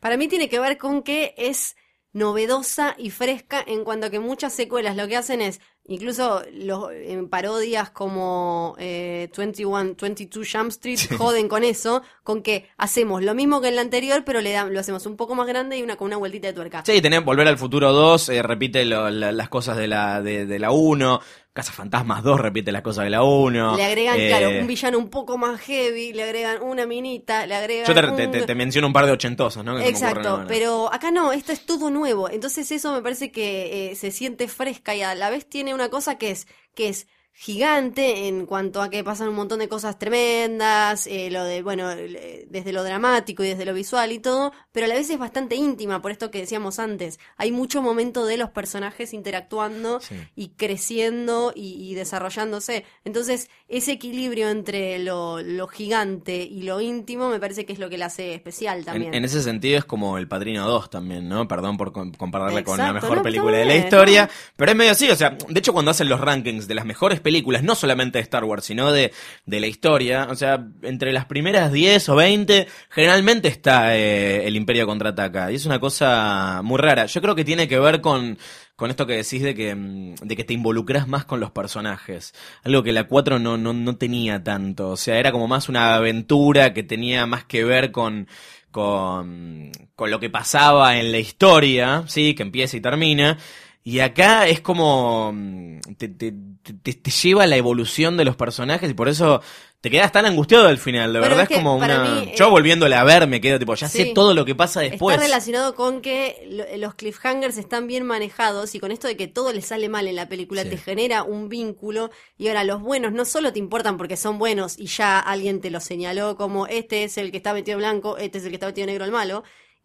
Para mí tiene que ver con que es novedosa y fresca en cuanto a que muchas secuelas lo que hacen es, incluso los, en parodias como eh, 21, 22 Jump Street, joden con eso, con que hacemos lo mismo que en la anterior, pero le dan, lo hacemos un poco más grande y una con una vueltita de tuerca. Sí, tenés Volver al Futuro 2, eh, repite lo- la- las cosas de la, de, de la 1. Casa Fantasmas 2 repite las cosas de la 1. Le agregan, Eh, claro, un villano un poco más heavy, le agregan una minita, le agregan. Yo te, un- te- te- te menciono un par de ochentosos, ¿no? Que Exacto, pero acá no, esto es todo nuevo. Entonces eso me parece que eh, se siente fresca y a la vez tiene una cosa que es, que es gigante en cuanto a que pasan un montón de cosas tremendas, eh, lo de, bueno, eh, desde lo dramático y desde lo visual y todo, pero a la vez es bastante íntima, por esto que decíamos antes. Hay mucho momento de los personajes interactuando y creciendo y, desarrollándose. Entonces, ese equilibrio entre lo, gigante y lo íntimo me parece que es lo que le hace especial también. En, ese sentido es como El Padrino 2 también, ¿no? Perdón por compararle con la mejor película de la historia, pero es medio así, o sea, de hecho cuando hacen los rankings de las mejores películas, películas, no solamente de Star Wars, sino de, de la historia. O sea, entre las primeras 10 o 20, generalmente está eh, el Imperio contraataca. Y es una cosa muy rara. Yo creo que tiene que ver con, con esto que decís de que, mm, de que te involucras más con los personajes. Algo que la 4 no, no, no tenía tanto. O sea, era como más una aventura que tenía más que ver con, con, con lo que pasaba en la historia, sí, que empieza y termina. Y acá es como. Mm, te, te, te, lleva a la evolución de los personajes y por eso te quedas tan angustiado al final. De verdad es, como una. Yo eh, volviéndola a ver me quedo tipo, ya sé todo lo que pasa después. Está relacionado con que los cliffhangers están bien manejados y con esto de que todo le sale mal en la película te genera un vínculo. Y ahora los buenos no solo te importan porque son buenos y ya alguien te lo señaló como este es el que está metido blanco, este es el que está metido negro el malo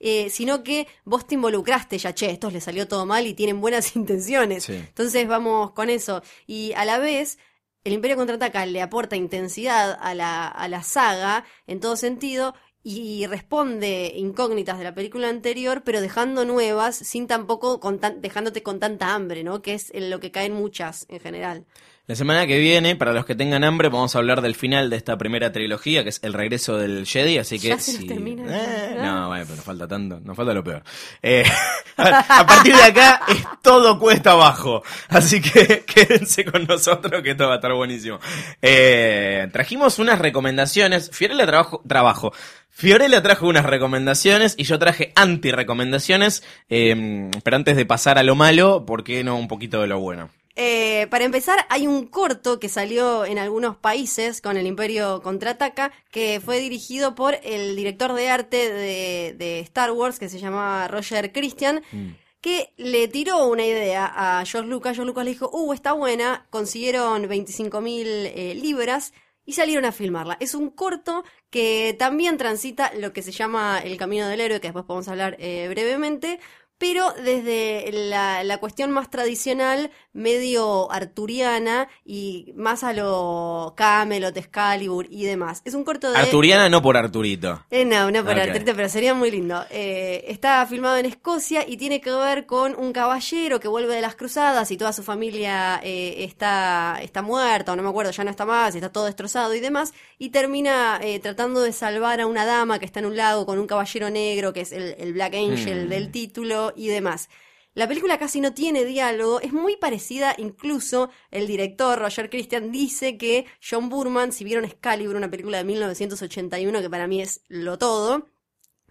eh, sino que vos te involucraste ya, che, estos les salió todo mal y tienen buenas intenciones. Entonces vamos con eso. Y a la vez, el Imperio Contraataca le aporta intensidad a la, a la saga en todo sentido y responde incógnitas de la película anterior, pero dejando nuevas, sin tampoco con dejándote con tanta hambre, ¿no? Que es en lo que caen muchas en general. La semana que viene, para los que tengan hambre, vamos a hablar del final de esta primera trilogía, que es el regreso del Jedi, así que... ¿Ya se termina? Eh, no, bueno, pero nos falta tanto, nos falta lo peor. Eh, a partir de acá, es todo cuesta abajo, así que quédense con nosotros que esto va a estar buenísimo. Eh, trajimos unas recomendaciones, Fiorella trabajo, trabajo. Fiorella trajo unas recomendaciones y yo traje anti-recomendaciones, pero antes de pasar a lo malo, ¿por qué no un poquito de lo bueno? Eh, para empezar, hay un corto que salió en algunos países con el Imperio Contraataca, que fue dirigido por el director de arte de, Star Wars, que se llama Roger Christian, mm. que le tiró una idea a George Lucas. George Lucas le dijo, uh, está buena, consiguieron 25 mil eh, libras y salieron a filmarla. Es un corto que también transita lo que se llama el camino del héroe, que después podemos hablar eh, brevemente, pero desde la, la, cuestión más tradicional, medio arturiana y más a lo Camelot, Excalibur y demás. Es un corto de... Arturiana no por Arturito. Eh, no, no por Arturito, pero sería muy lindo. Eh, está filmado en Escocia y tiene que ver con un caballero que vuelve de las cruzadas y toda su familia eh, está, está muerta, o no me acuerdo, ya no está más, está todo destrozado y demás, y termina eh, tratando de salvar a una dama que está en un lago con un caballero negro, que es el, el Black Angel hmm. del título y demás. La película casi no tiene diálogo, es muy parecida, incluso el director Roger Christian dice que John Burman, si vieron Excalibur, una película de 1981 que para mí es lo todo,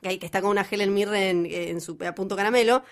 que está con una Helen Mirren en, su a punto caramelo,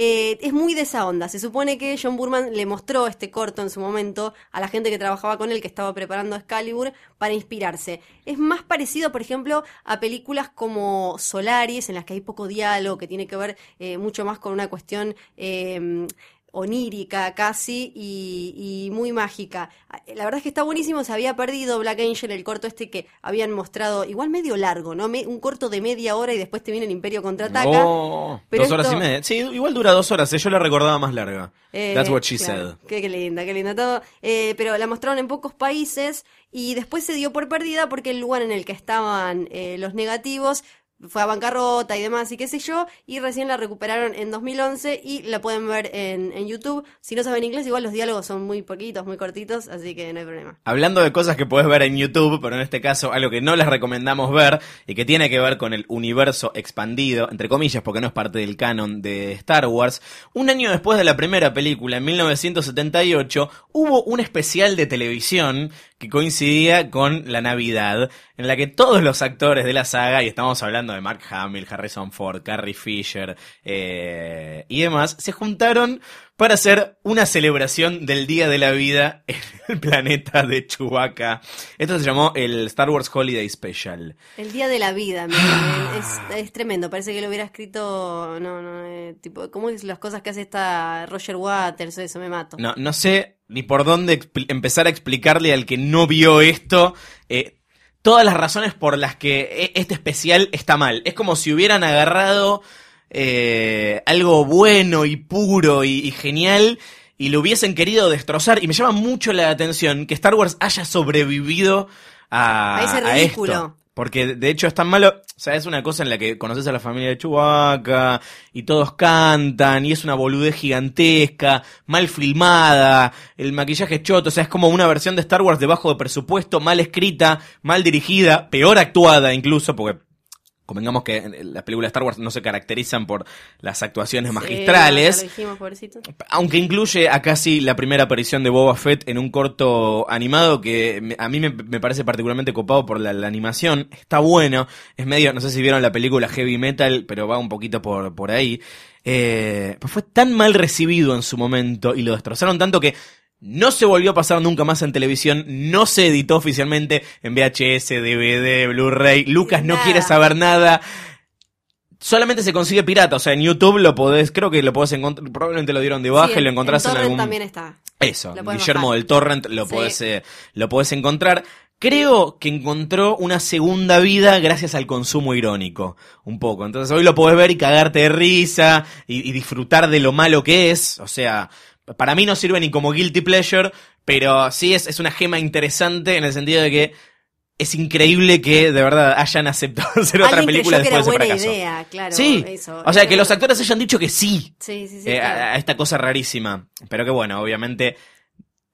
eh, es muy de esa onda. Se supone que John Burman le mostró este corto en su momento a la gente que trabajaba con él, que estaba preparando Excalibur, para inspirarse. Es más parecido, por ejemplo, a películas como Solaris, en las que hay poco diálogo, que tiene que ver eh, mucho más con una cuestión eh, onírica casi y, muy mágica. La verdad es que está buenísimo, se había perdido Black Angel, el corto este que habían mostrado, igual medio largo, ¿no? un corto de media hora y después te viene el Imperio contraataca. Oh, dos horas y media. Sí, igual dura dos horas, ¿eh? yo la recordaba más larga. Eh, That's what she said. Qué, linda, qué linda todo. Eh, pero la mostraron en pocos países y después se dio por perdida porque el lugar en el que estaban los negativos fue a bancarrota y demás y qué sé yo, y recién la recuperaron en 2011 y la pueden ver en, en, YouTube. Si no saben inglés, igual los diálogos son muy poquitos, muy cortitos, así que no hay problema. Hablando de cosas que puedes ver en YouTube, pero en este caso algo que no les recomendamos ver y que tiene que ver con el universo expandido, entre comillas, porque no es parte del canon de Star Wars, un año después de la primera película, en 1978, hubo un especial de televisión que coincidía con la Navidad, en la que todos los actores de la saga, y estamos hablando de Mark Hamill, Harrison Ford, Carrie Fisher eh, y demás, se juntaron para hacer una celebración del Día de la Vida en el planeta de Chewbacca. Esto se llamó el Star Wars Holiday Special. El día de la vida, es, es tremendo. Parece que lo hubiera escrito, no, no, eh, tipo, ¿cómo es las cosas que hace esta Roger Waters o eso? Me mato. No, no sé ni por dónde empezar a explicarle al que no vio esto eh, todas las razones por las que e- este especial está mal. Es como si hubieran agarrado eh, algo bueno y puro y, y genial y lo hubiesen querido destrozar. Y me llama mucho la atención que Star Wars haya sobrevivido a, ese a ridículo. esto. Porque de hecho es tan malo, o sea, es una cosa en la que conoces a la familia de Chewbacca y todos cantan y es una boludez gigantesca, mal filmada, el maquillaje es choto, o sea, es como una versión de Star Wars de bajo de presupuesto, mal escrita, mal dirigida, peor actuada incluso, porque convengamos que las películas de Star Wars no se caracterizan por las actuaciones Sí, magistrales. ya lo dijimos, pobrecito. Aunque incluye acá sí la primera aparición de Boba Fett en un corto animado que a mí me, me parece particularmente copado por la, la animación. Está bueno. Es medio, no sé si vieron la película Heavy Metal, pero va un poquito por, por ahí. Eh, pues fue tan mal recibido en su momento y lo destrozaron tanto que no se volvió a pasar nunca más en televisión, no se editó oficialmente en VHS, DVD, Blu-ray. Lucas no Nada. quiere saber nada. Solamente se consigue pirata, o sea, en YouTube lo podés, creo que lo podés encontrar, probablemente lo dieron de baja Sí, y lo encontrás en, Torrent algún... también está. Eso, Guillermo bajar. del Torrent lo Sí. podés, eh, lo podés encontrar. Creo que encontró una segunda vida gracias al consumo irónico, un poco. Entonces hoy lo podés ver y cagarte de risa y, y disfrutar de lo malo que es. O sea, para mí no sirve ni como guilty pleasure, pero sí es, es una gema interesante en el sentido de que es increíble que de verdad hayan aceptado hacer otra película después de ese fracaso. idea, claro. sí, eso. o sea, que los actores hayan dicho que sí, Sí, sí, sí. eh, claro. a esta cosa rarísima. Pero que bueno, obviamente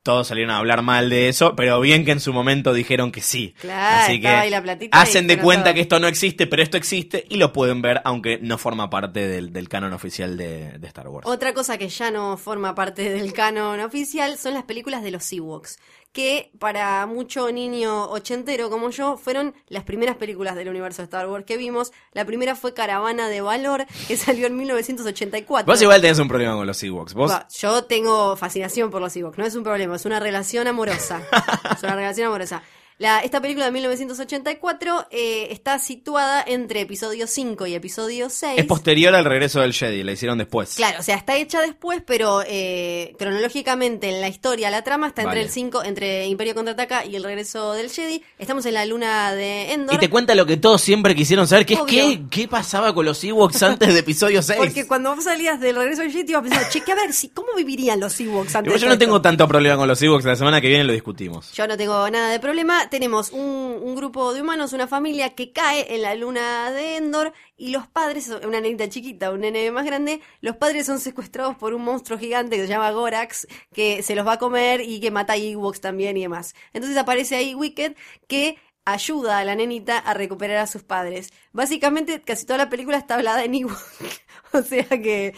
todos salieron a hablar mal de eso, pero bien que en su momento dijeron que sí. Claro, Así que ahí la platita hacen de cuenta todo. que esto no existe, pero esto existe y lo pueden ver aunque no forma parte del, del canon oficial de, de Star Wars. Otra cosa que ya no forma parte del canon oficial son las películas de los Ewoks, que para mucho niño ochentero como yo fueron las primeras películas del universo de Star Wars que vimos. La primera fue Caravana de Valor, que salió en 1984. Vos igual tenés un problema con los Ewoks. Vos, Yo tengo fascinación por los Ewoks, no es un problema, es una relación amorosa. es una relación amorosa. La, esta película de 1984 eh, está situada entre episodio 5 y episodio 6. es posterior al regreso del Jedi, la hicieron después. Claro, o sea, está hecha después, pero eh, cronológicamente en la historia, la trama está entre Vale. el 5, entre Imperio Contraataca y el regreso del Jedi. Estamos en la luna de Endor. Y te cuenta lo que todos siempre quisieron saber, que es qué, qué pasaba con los Ewoks antes de episodio 6. Porque cuando vos salías del regreso del Jedi, ibas pensando, che, que a ver, si, ¿cómo vivirían los Ewoks antes yo de no tengo tanto problema con los Ewoks, la semana que viene lo discutimos. Yo no tengo nada de problema. Tenemos un, un grupo de humanos, una familia que cae en la luna de Endor y los padres, una nenita chiquita, un nene más grande, los padres son secuestrados por un monstruo gigante que se llama Gorax, que se los va a comer y que mata a Ewoks también y demás. Entonces aparece ahí Wicked que ayuda a la nenita a recuperar a sus padres. Básicamente casi toda la película está hablada en Ewok. o sea que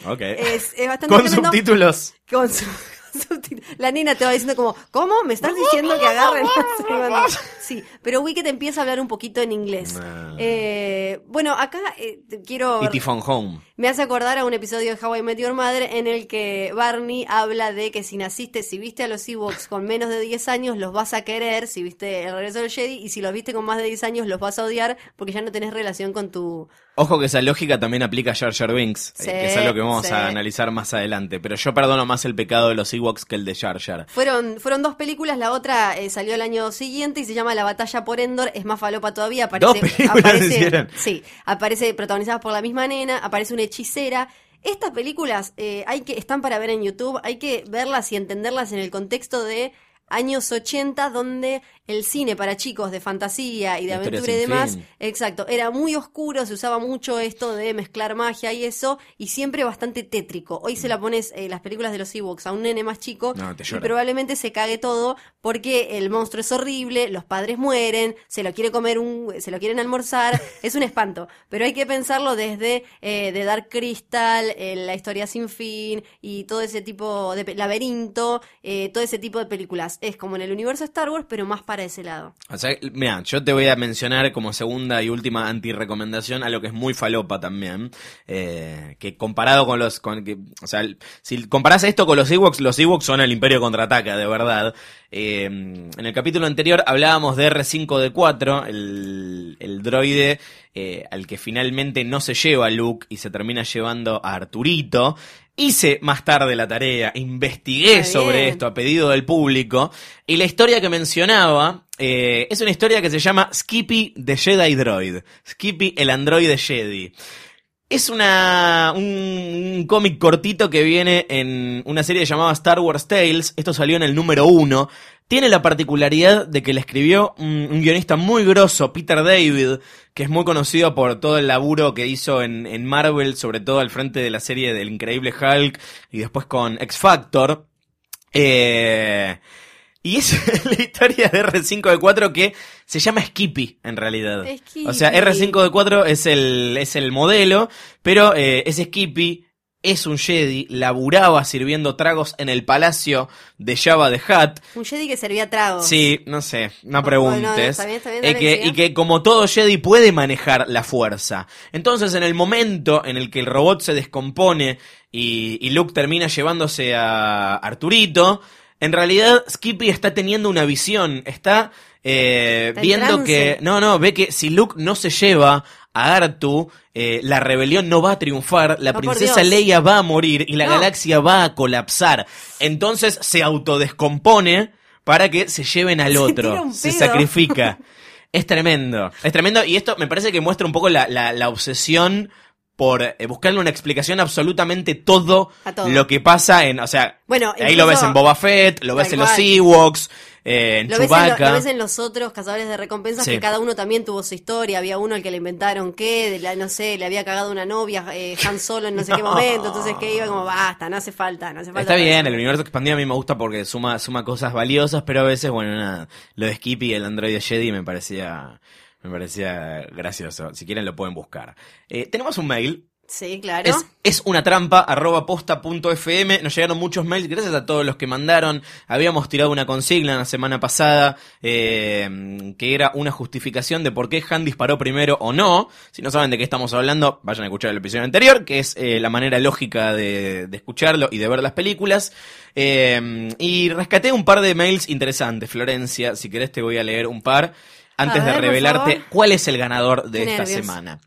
es, es bastante Con tremendo. subtítulos. Con su- con subtítulos. La nena te va diciendo como, ¿cómo? ¿Me estás diciendo que agarren? sí, pero Wicked empieza a hablar un poquito en inglés. Eh, bueno, acá eh, quiero... Tifón Home. Me hace acordar a un episodio de How I Met Your Mother en el que Barney habla de que si naciste, si viste a los Ewoks con menos de 10 años, los vas a querer, si viste el regreso del Jedi, y si los viste con más de 10 años, los vas a odiar porque ya no tenés relación con tu... Ojo que esa lógica también aplica a Jar Jar Binks, eh, Sí, que es algo que vamos sí. a analizar más adelante. Pero yo perdono más el pecado de los Ewoks que el de Jar Jar. Fueron, fueron dos películas, la otra eh, salió el año siguiente y se llama La Batalla por Endor, es más falopa todavía, aparece, Dos películas aparece, hicieron. sí, aparece protagonizadas por la misma nena, aparece una hechicera. Estas películas eh, hay que, están para ver en YouTube, hay que verlas y entenderlas en el contexto de años 80 donde el cine para chicos de fantasía y de historia aventura y demás, fin. exacto, era muy oscuro, se usaba mucho esto de mezclar magia y eso, y siempre bastante tétrico. Hoy se la pones eh, las películas de los Ewoks a un nene más chico No, y probablemente se cague todo porque el monstruo es horrible, los padres mueren, se lo quiere comer un, se lo quieren almorzar, es un espanto. Pero hay que pensarlo desde eh, de Dark Crystal, eh, la historia sin fin y todo ese tipo de laberinto, eh, todo ese tipo de películas. es como en el universo Star Wars, pero más para ese lado. O sea, mira, yo te voy a mencionar como segunda y última anti-recomendación algo que es muy falopa también. eh, que comparado con los. O sea, si comparás esto con los Ewoks, los Ewoks son el Imperio contraataca, de verdad. Eh, en el capítulo anterior hablábamos de R5D4, el, droide eh, al que finalmente no se lleva a Luke y se termina llevando a Arturito. Hice más tarde la tarea, investigué Está sobre bien. esto a pedido del público y la historia que mencionaba eh, es una historia que se llama Skippy the Jedi Droid. Skippy el androide Jedi. Es una un, cómic cortito que viene en una serie llamada Star Wars Tales. Esto salió en el número uno. Tiene la particularidad de que le escribió un, un guionista muy grosso, Peter David, que es muy conocido por todo el laburo que hizo en, en Marvel, sobre todo al frente de la serie del Increíble Hulk y después con X Factor. Eh, y es la historia de R5D4 que se llama Skippy, en realidad. Skippy. O sea, R5D4 es el, es el modelo, pero eh, ese Skippy es un Jedi, laburaba sirviendo tragos en el palacio de Java de Hutt. Un Jedi que servía tragos. Sí, no sé, no preguntes. está bien, está bien, Eh, que- y que como todo Jedi puede manejar la fuerza. Entonces, en el momento en el que el robot se descompone y, y Luke termina llevándose a Arturito, en realidad Skippy está teniendo una visión, está, eh, Está viendo que, no, no, ve que si Luke no se lleva a Artu, eh, la rebelión no va a triunfar, la princesa. Leia va a morir y la No. galaxia va a colapsar. Entonces se autodescompone para que se lleven al otro. Se sacrifica. Es tremendo. Es tremendo. Y esto me parece que muestra un poco la, la, la obsesión por eh, buscarle una explicación absolutamente todo, A todo. lo que pasa en. O sea, Bueno, ahí lo ves en Boba Fett, lo ves en los. Ewoks, eh, en Lo ves, en lo, Chewbacca. lo ves en los otros cazadores de recompensas Sí. que cada uno también tuvo su historia. Había uno al que le inventaron que, de la, no sé, le había cagado una novia, eh, Han Solo en no sé qué momento. Entonces que iba como, basta, no hace falta, no hace falta. Está bien, el universo expandido a mí me gusta porque suma, suma cosas valiosas, pero a veces, bueno, nada. Lo de Skippy y el androide Jedi me parecía, me parecía gracioso. Si quieren lo pueden buscar. Eh, tenemos un mail. Sí, claro. Es, es una trampa, arroba posta punto fm. Nos llegaron muchos mails, gracias a todos los que mandaron. Habíamos tirado una consigna la semana pasada, eh, que era una justificación de por qué Han disparó primero o no. Si no saben de qué estamos hablando, vayan a escuchar el episodio anterior, que es eh, la manera lógica de, de escucharlo y de ver las películas. Eh, y rescaté un par de mails interesantes, Florencia. Si querés te voy a leer un par antes de revelarte cuál es el ganador de Qué esta nervios. semana.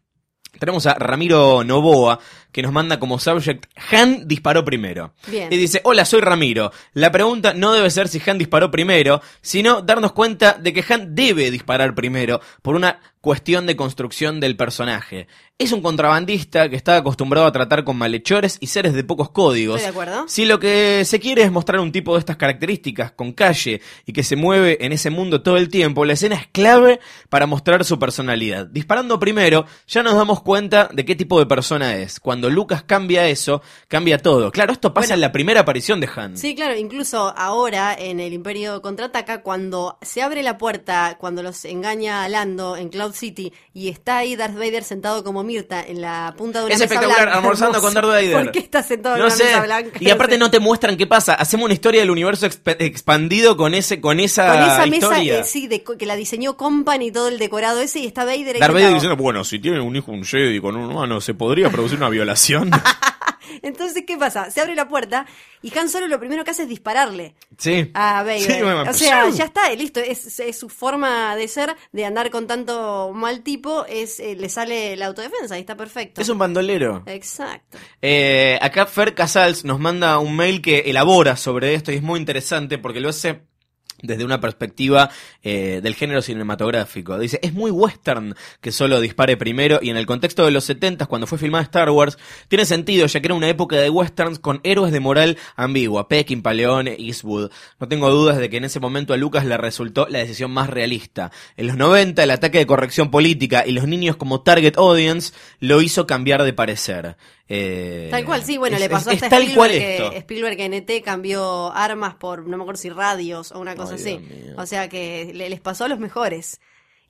Tenemos a Ramiro Novoa, que nos manda como subject, Han disparó primero. Bien. Y dice, hola, soy Ramiro. La pregunta no debe ser si Han disparó primero, sino darnos cuenta de que Han debe disparar primero, por una cuestión de construcción del personaje. Es un contrabandista que está acostumbrado a tratar con malhechores y seres de pocos códigos. Estoy de acuerdo. Si lo que se quiere es mostrar un tipo de estas características, con calle y que se mueve en ese mundo todo el tiempo, la escena es clave para mostrar su personalidad. Disparando primero, ya nos damos cuenta de qué tipo de persona es. Cuando Lucas cambia eso, cambia todo. Claro, esto pasa Bueno. en la primera aparición de Han. Sí, claro, incluso ahora en el Imperio Contraataca, cuando se abre la puerta, cuando los engaña a Lando en Cloud City y está ahí Darth Vader sentado como Mirta en la punta de una Es mesa espectacular, blanca. almorzando con Darth Vader. ¿Por qué está sentado en No una sé. mesa blanca? Y aparte sé. no te muestran qué pasa. Hacemos una historia del universo exp- expandido con ese, con esa, Con esa mesa, eh, sí, de, que la diseñó Company y todo el decorado ese y está Vader ahí Darth Vader diciendo, bueno, si tiene un hijo un Jedi con un humano, ¿se podría producir una violación? Entonces, ¿qué pasa? Se abre la puerta y Han Solo lo primero que hace es dispararle sí. a Vader. Sí, bueno, o sea, ya está, listo. Es, es su forma de ser, de andar con tanto mal tipo, es eh, le sale la autodefensa y está perfecto. Es un bandolero. Exacto. Eh, acá Fer Casals nos manda un mail que elabora sobre esto y es muy interesante porque lo hace desde una perspectiva eh, del género cinematográfico. Dice, es muy western que solo dispare primero y en el contexto de los 70 cuando fue filmada Star Wars, tiene sentido ya que era una época de westerns con héroes de moral ambigua, Pekin, Paleone, Eastwood. No tengo dudas de que en ese momento a Lucas le resultó la decisión más realista. En los 90 el ataque de corrección política y los niños como target audience lo hizo cambiar de parecer. Eh, Tal cual, sí, bueno, es- le pasó es, hasta es tal Spielberg, cual que, esto. Spielberg que en ET cambió armas por, no me acuerdo si radios o una cosa Ay, así. O sea que le- les pasó a los mejores.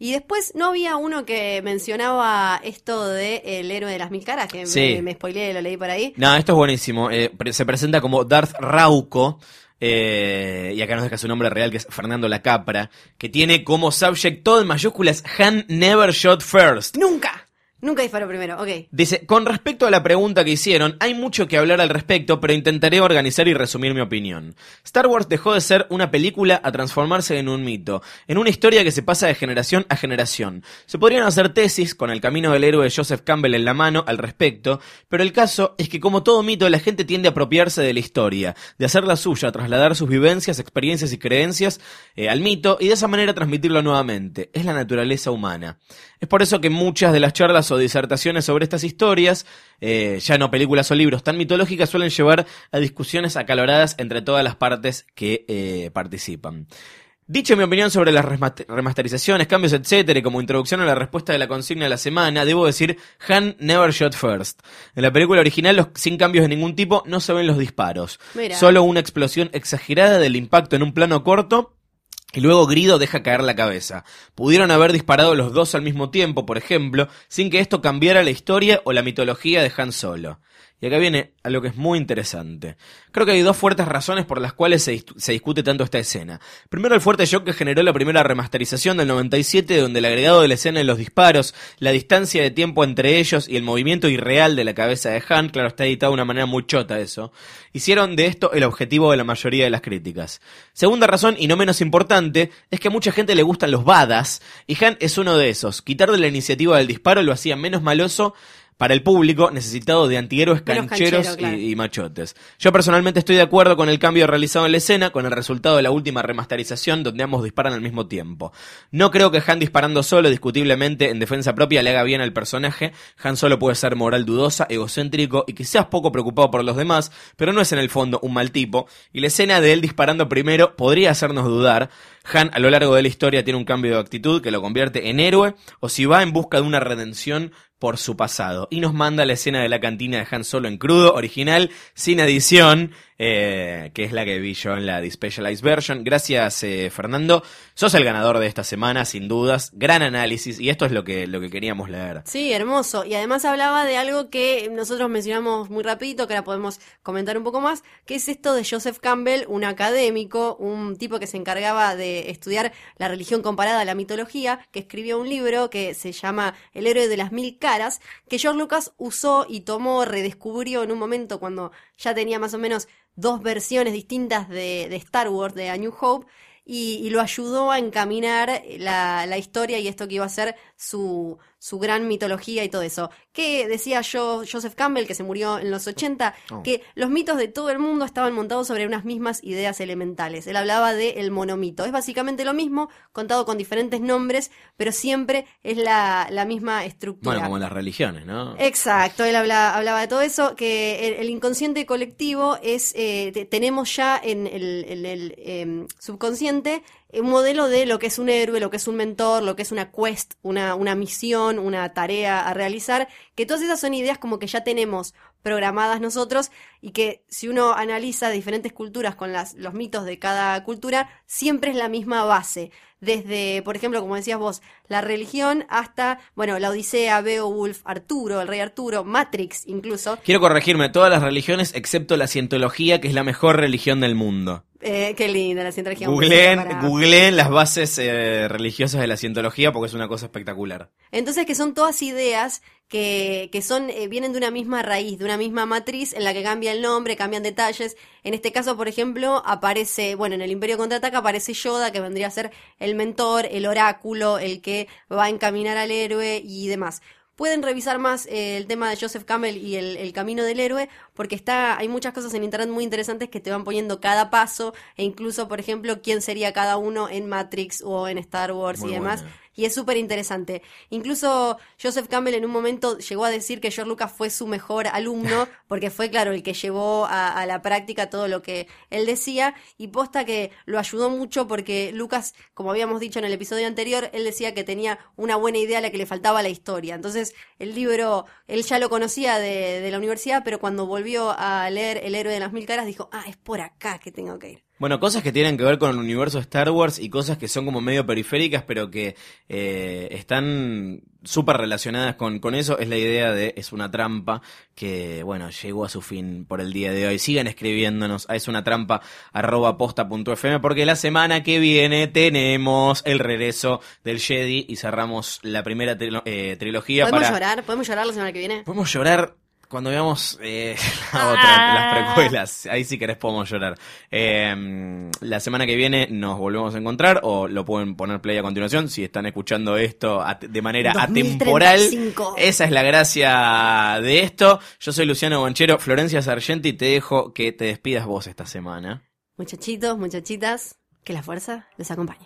Y después no había uno que mencionaba esto de el héroe de las mil caras, que Sí. me, me spoileé, lo leí por ahí. No, esto es buenísimo. Eh, se presenta como Darth Rauco. eh, y acá nos deja su nombre real, que es Fernando La Capra, que tiene como subject todo en mayúsculas Han never shot first. Nunca. Nunca disparó primero, ok. Dice, con respecto a la pregunta que hicieron, hay mucho que hablar al respecto, pero intentaré organizar y resumir mi opinión. Star Wars dejó de ser una película a transformarse en un mito, en una historia que se pasa de generación a generación. Se podrían hacer tesis con el camino del héroe Joseph Campbell en la mano al respecto, pero el caso es que como todo mito, la gente tiende a apropiarse de la historia, de hacerla suya, trasladar sus vivencias, experiencias y creencias eh, al mito y de esa manera transmitirlo nuevamente. Es la naturaleza humana. Es por eso que muchas de las charlas o disertaciones sobre estas historias, eh, ya no películas o libros tan mitológicas, suelen llevar a discusiones acaloradas entre todas las partes que eh, participan. Dicho mi opinión sobre las remasterizaciones, cambios, etcétera, y como introducción a la respuesta de la consigna de la semana, debo decir, Han never shot first. En la película original, los, sin cambios de ningún tipo, no se ven los disparos. Solo una explosión exagerada del impacto en un plano corto y luego Grido deja caer la cabeza. Pudieron haber disparado los dos al mismo tiempo, por ejemplo, sin que esto cambiara la historia o la mitología de Han Solo. Y acá viene a lo que es muy interesante. Creo que hay dos fuertes razones por las cuales se, discute tanto esta escena. Primero, el fuerte shock que generó la primera remasterización del 97, donde el agregado de la escena de los disparos, la distancia de tiempo entre ellos y el movimiento irreal de la cabeza de Han, claro, está editado de una manera muy chota eso, hicieron de esto el objetivo de la mayoría de las críticas. Segunda razón, y no menos importante, es que a mucha gente le gustan los badas, y Han es uno de esos. Quitar de la iniciativa del disparo lo hacía menos maloso para el público necesitado de antihéroes cancheros y, machotes. Yo personalmente estoy de acuerdo con el cambio realizado en la escena, con el resultado de la última remasterización donde ambos disparan al mismo tiempo. No creo que Han disparando solo, discutiblemente en defensa propia, le haga bien al personaje. Han solo puede ser moral dudosa, egocéntrico y quizás poco preocupado por los demás, pero no es en el fondo un mal tipo. Y la escena de él disparando primero podría hacernos dudar. Han a lo largo de la historia tiene un cambio de actitud que lo convierte en héroe, o si va en busca de una redención por su pasado. Y nos manda la escena de la cantina de Han Solo en crudo, original, sin edición, eh, que es la que vi yo en la Despecialized Version. Gracias, eh, Fernando. Sos el ganador de esta semana, sin dudas. Gran análisis, y esto es lo que, lo que queríamos leer. Sí, hermoso. Y además hablaba de algo que nosotros mencionamos muy rapidito, que ahora podemos comentar un poco más, que es esto de Joseph Campbell, un académico, un tipo que se encargaba de estudiar la religión comparada a la mitología, que escribió un libro que se llama El héroe de las mil caras, que George Lucas usó y tomó, redescubrió en un momento cuando ya tenía más o menos dos versiones distintas de, Star Wars, de A New Hope, y, lo ayudó a encaminar la, la, historia y esto que iba a ser su, su gran mitología y todo eso. Que decía yo, Joseph Campbell, que se murió en los 80, que los mitos de todo el mundo estaban montados sobre unas mismas ideas elementales. Él hablaba de el monomito. Es básicamente lo mismo, contado con diferentes nombres, pero siempre es la, la misma estructura. Bueno, como las religiones, ¿no? Exacto, él habla, hablaba de todo eso, que el, inconsciente colectivo es, eh, tenemos ya en el, el em, subconsciente un modelo de lo que es un héroe, lo que es un mentor, lo que es una quest, una, una misión, una tarea a realizar, que todas esas son ideas como que ya tenemos programadas nosotros y que si uno analiza diferentes culturas con las, los mitos de cada cultura, siempre es la misma base. Desde, por ejemplo, como decías vos, la religión hasta, bueno, la Odisea, Beowulf, Arturo, el rey Arturo, Matrix incluso. Quiero corregirme, todas las religiones excepto la cientología, que es la mejor religión del mundo. Eh, qué linda la cientología. Googleen, las bases eh, religiosas de la cientología porque es una cosa espectacular. Entonces que son todas ideas que, que son, eh, vienen de una misma raíz, de una misma matriz en la que cambia el nombre, cambian detalles. En este caso, por ejemplo, aparece, bueno, en el Imperio Contraataca aparece Yoda, que vendría a ser el mentor, el oráculo, el que va a encaminar al héroe y demás pueden revisar más eh, el tema de Joseph Campbell y el, camino del héroe, porque está, hay muchas cosas en internet muy interesantes que te van poniendo cada paso, e incluso, por ejemplo, quién sería cada uno en Matrix o en Star Wars y demás y es súper interesante. Incluso Joseph Campbell en un momento llegó a decir que George Lucas fue su mejor alumno, porque fue, claro, el que llevó a, la práctica todo lo que él decía, y posta que lo ayudó mucho porque Lucas, como habíamos dicho en el episodio anterior, él decía que tenía una buena idea a la que le faltaba la historia. Entonces, el libro, él ya lo conocía de, de la universidad, pero cuando volvió a leer El héroe de las mil caras, dijo, ah, es por acá que tengo que ir. Bueno, cosas que tienen que ver con el universo de Star Wars y cosas que son como medio periféricas, pero que eh, están súper relacionadas con, con eso, es la idea de Es una trampa, que bueno, llegó a su fin por el día de hoy. Sigan escribiéndonos a es una trampa arroba posta.fm porque la semana que viene tenemos el regreso del Jedi y cerramos la primera trilo- eh, trilogía. ¿Podemos para... llorar? ¿Podemos llorar la semana que viene? Podemos llorar cuando veamos eh, la Ah. otra, las precuelas. Ahí sí querés podemos llorar. Eh, la semana que viene nos volvemos a encontrar o lo pueden poner play a continuación si están escuchando esto de manera 2035. atemporal. Esa es la gracia de esto. Yo soy Luciano Bonchero, Florencia Sargenti, te dejo que te despidas vos esta semana. Muchachitos, muchachitas, que la fuerza les acompañe.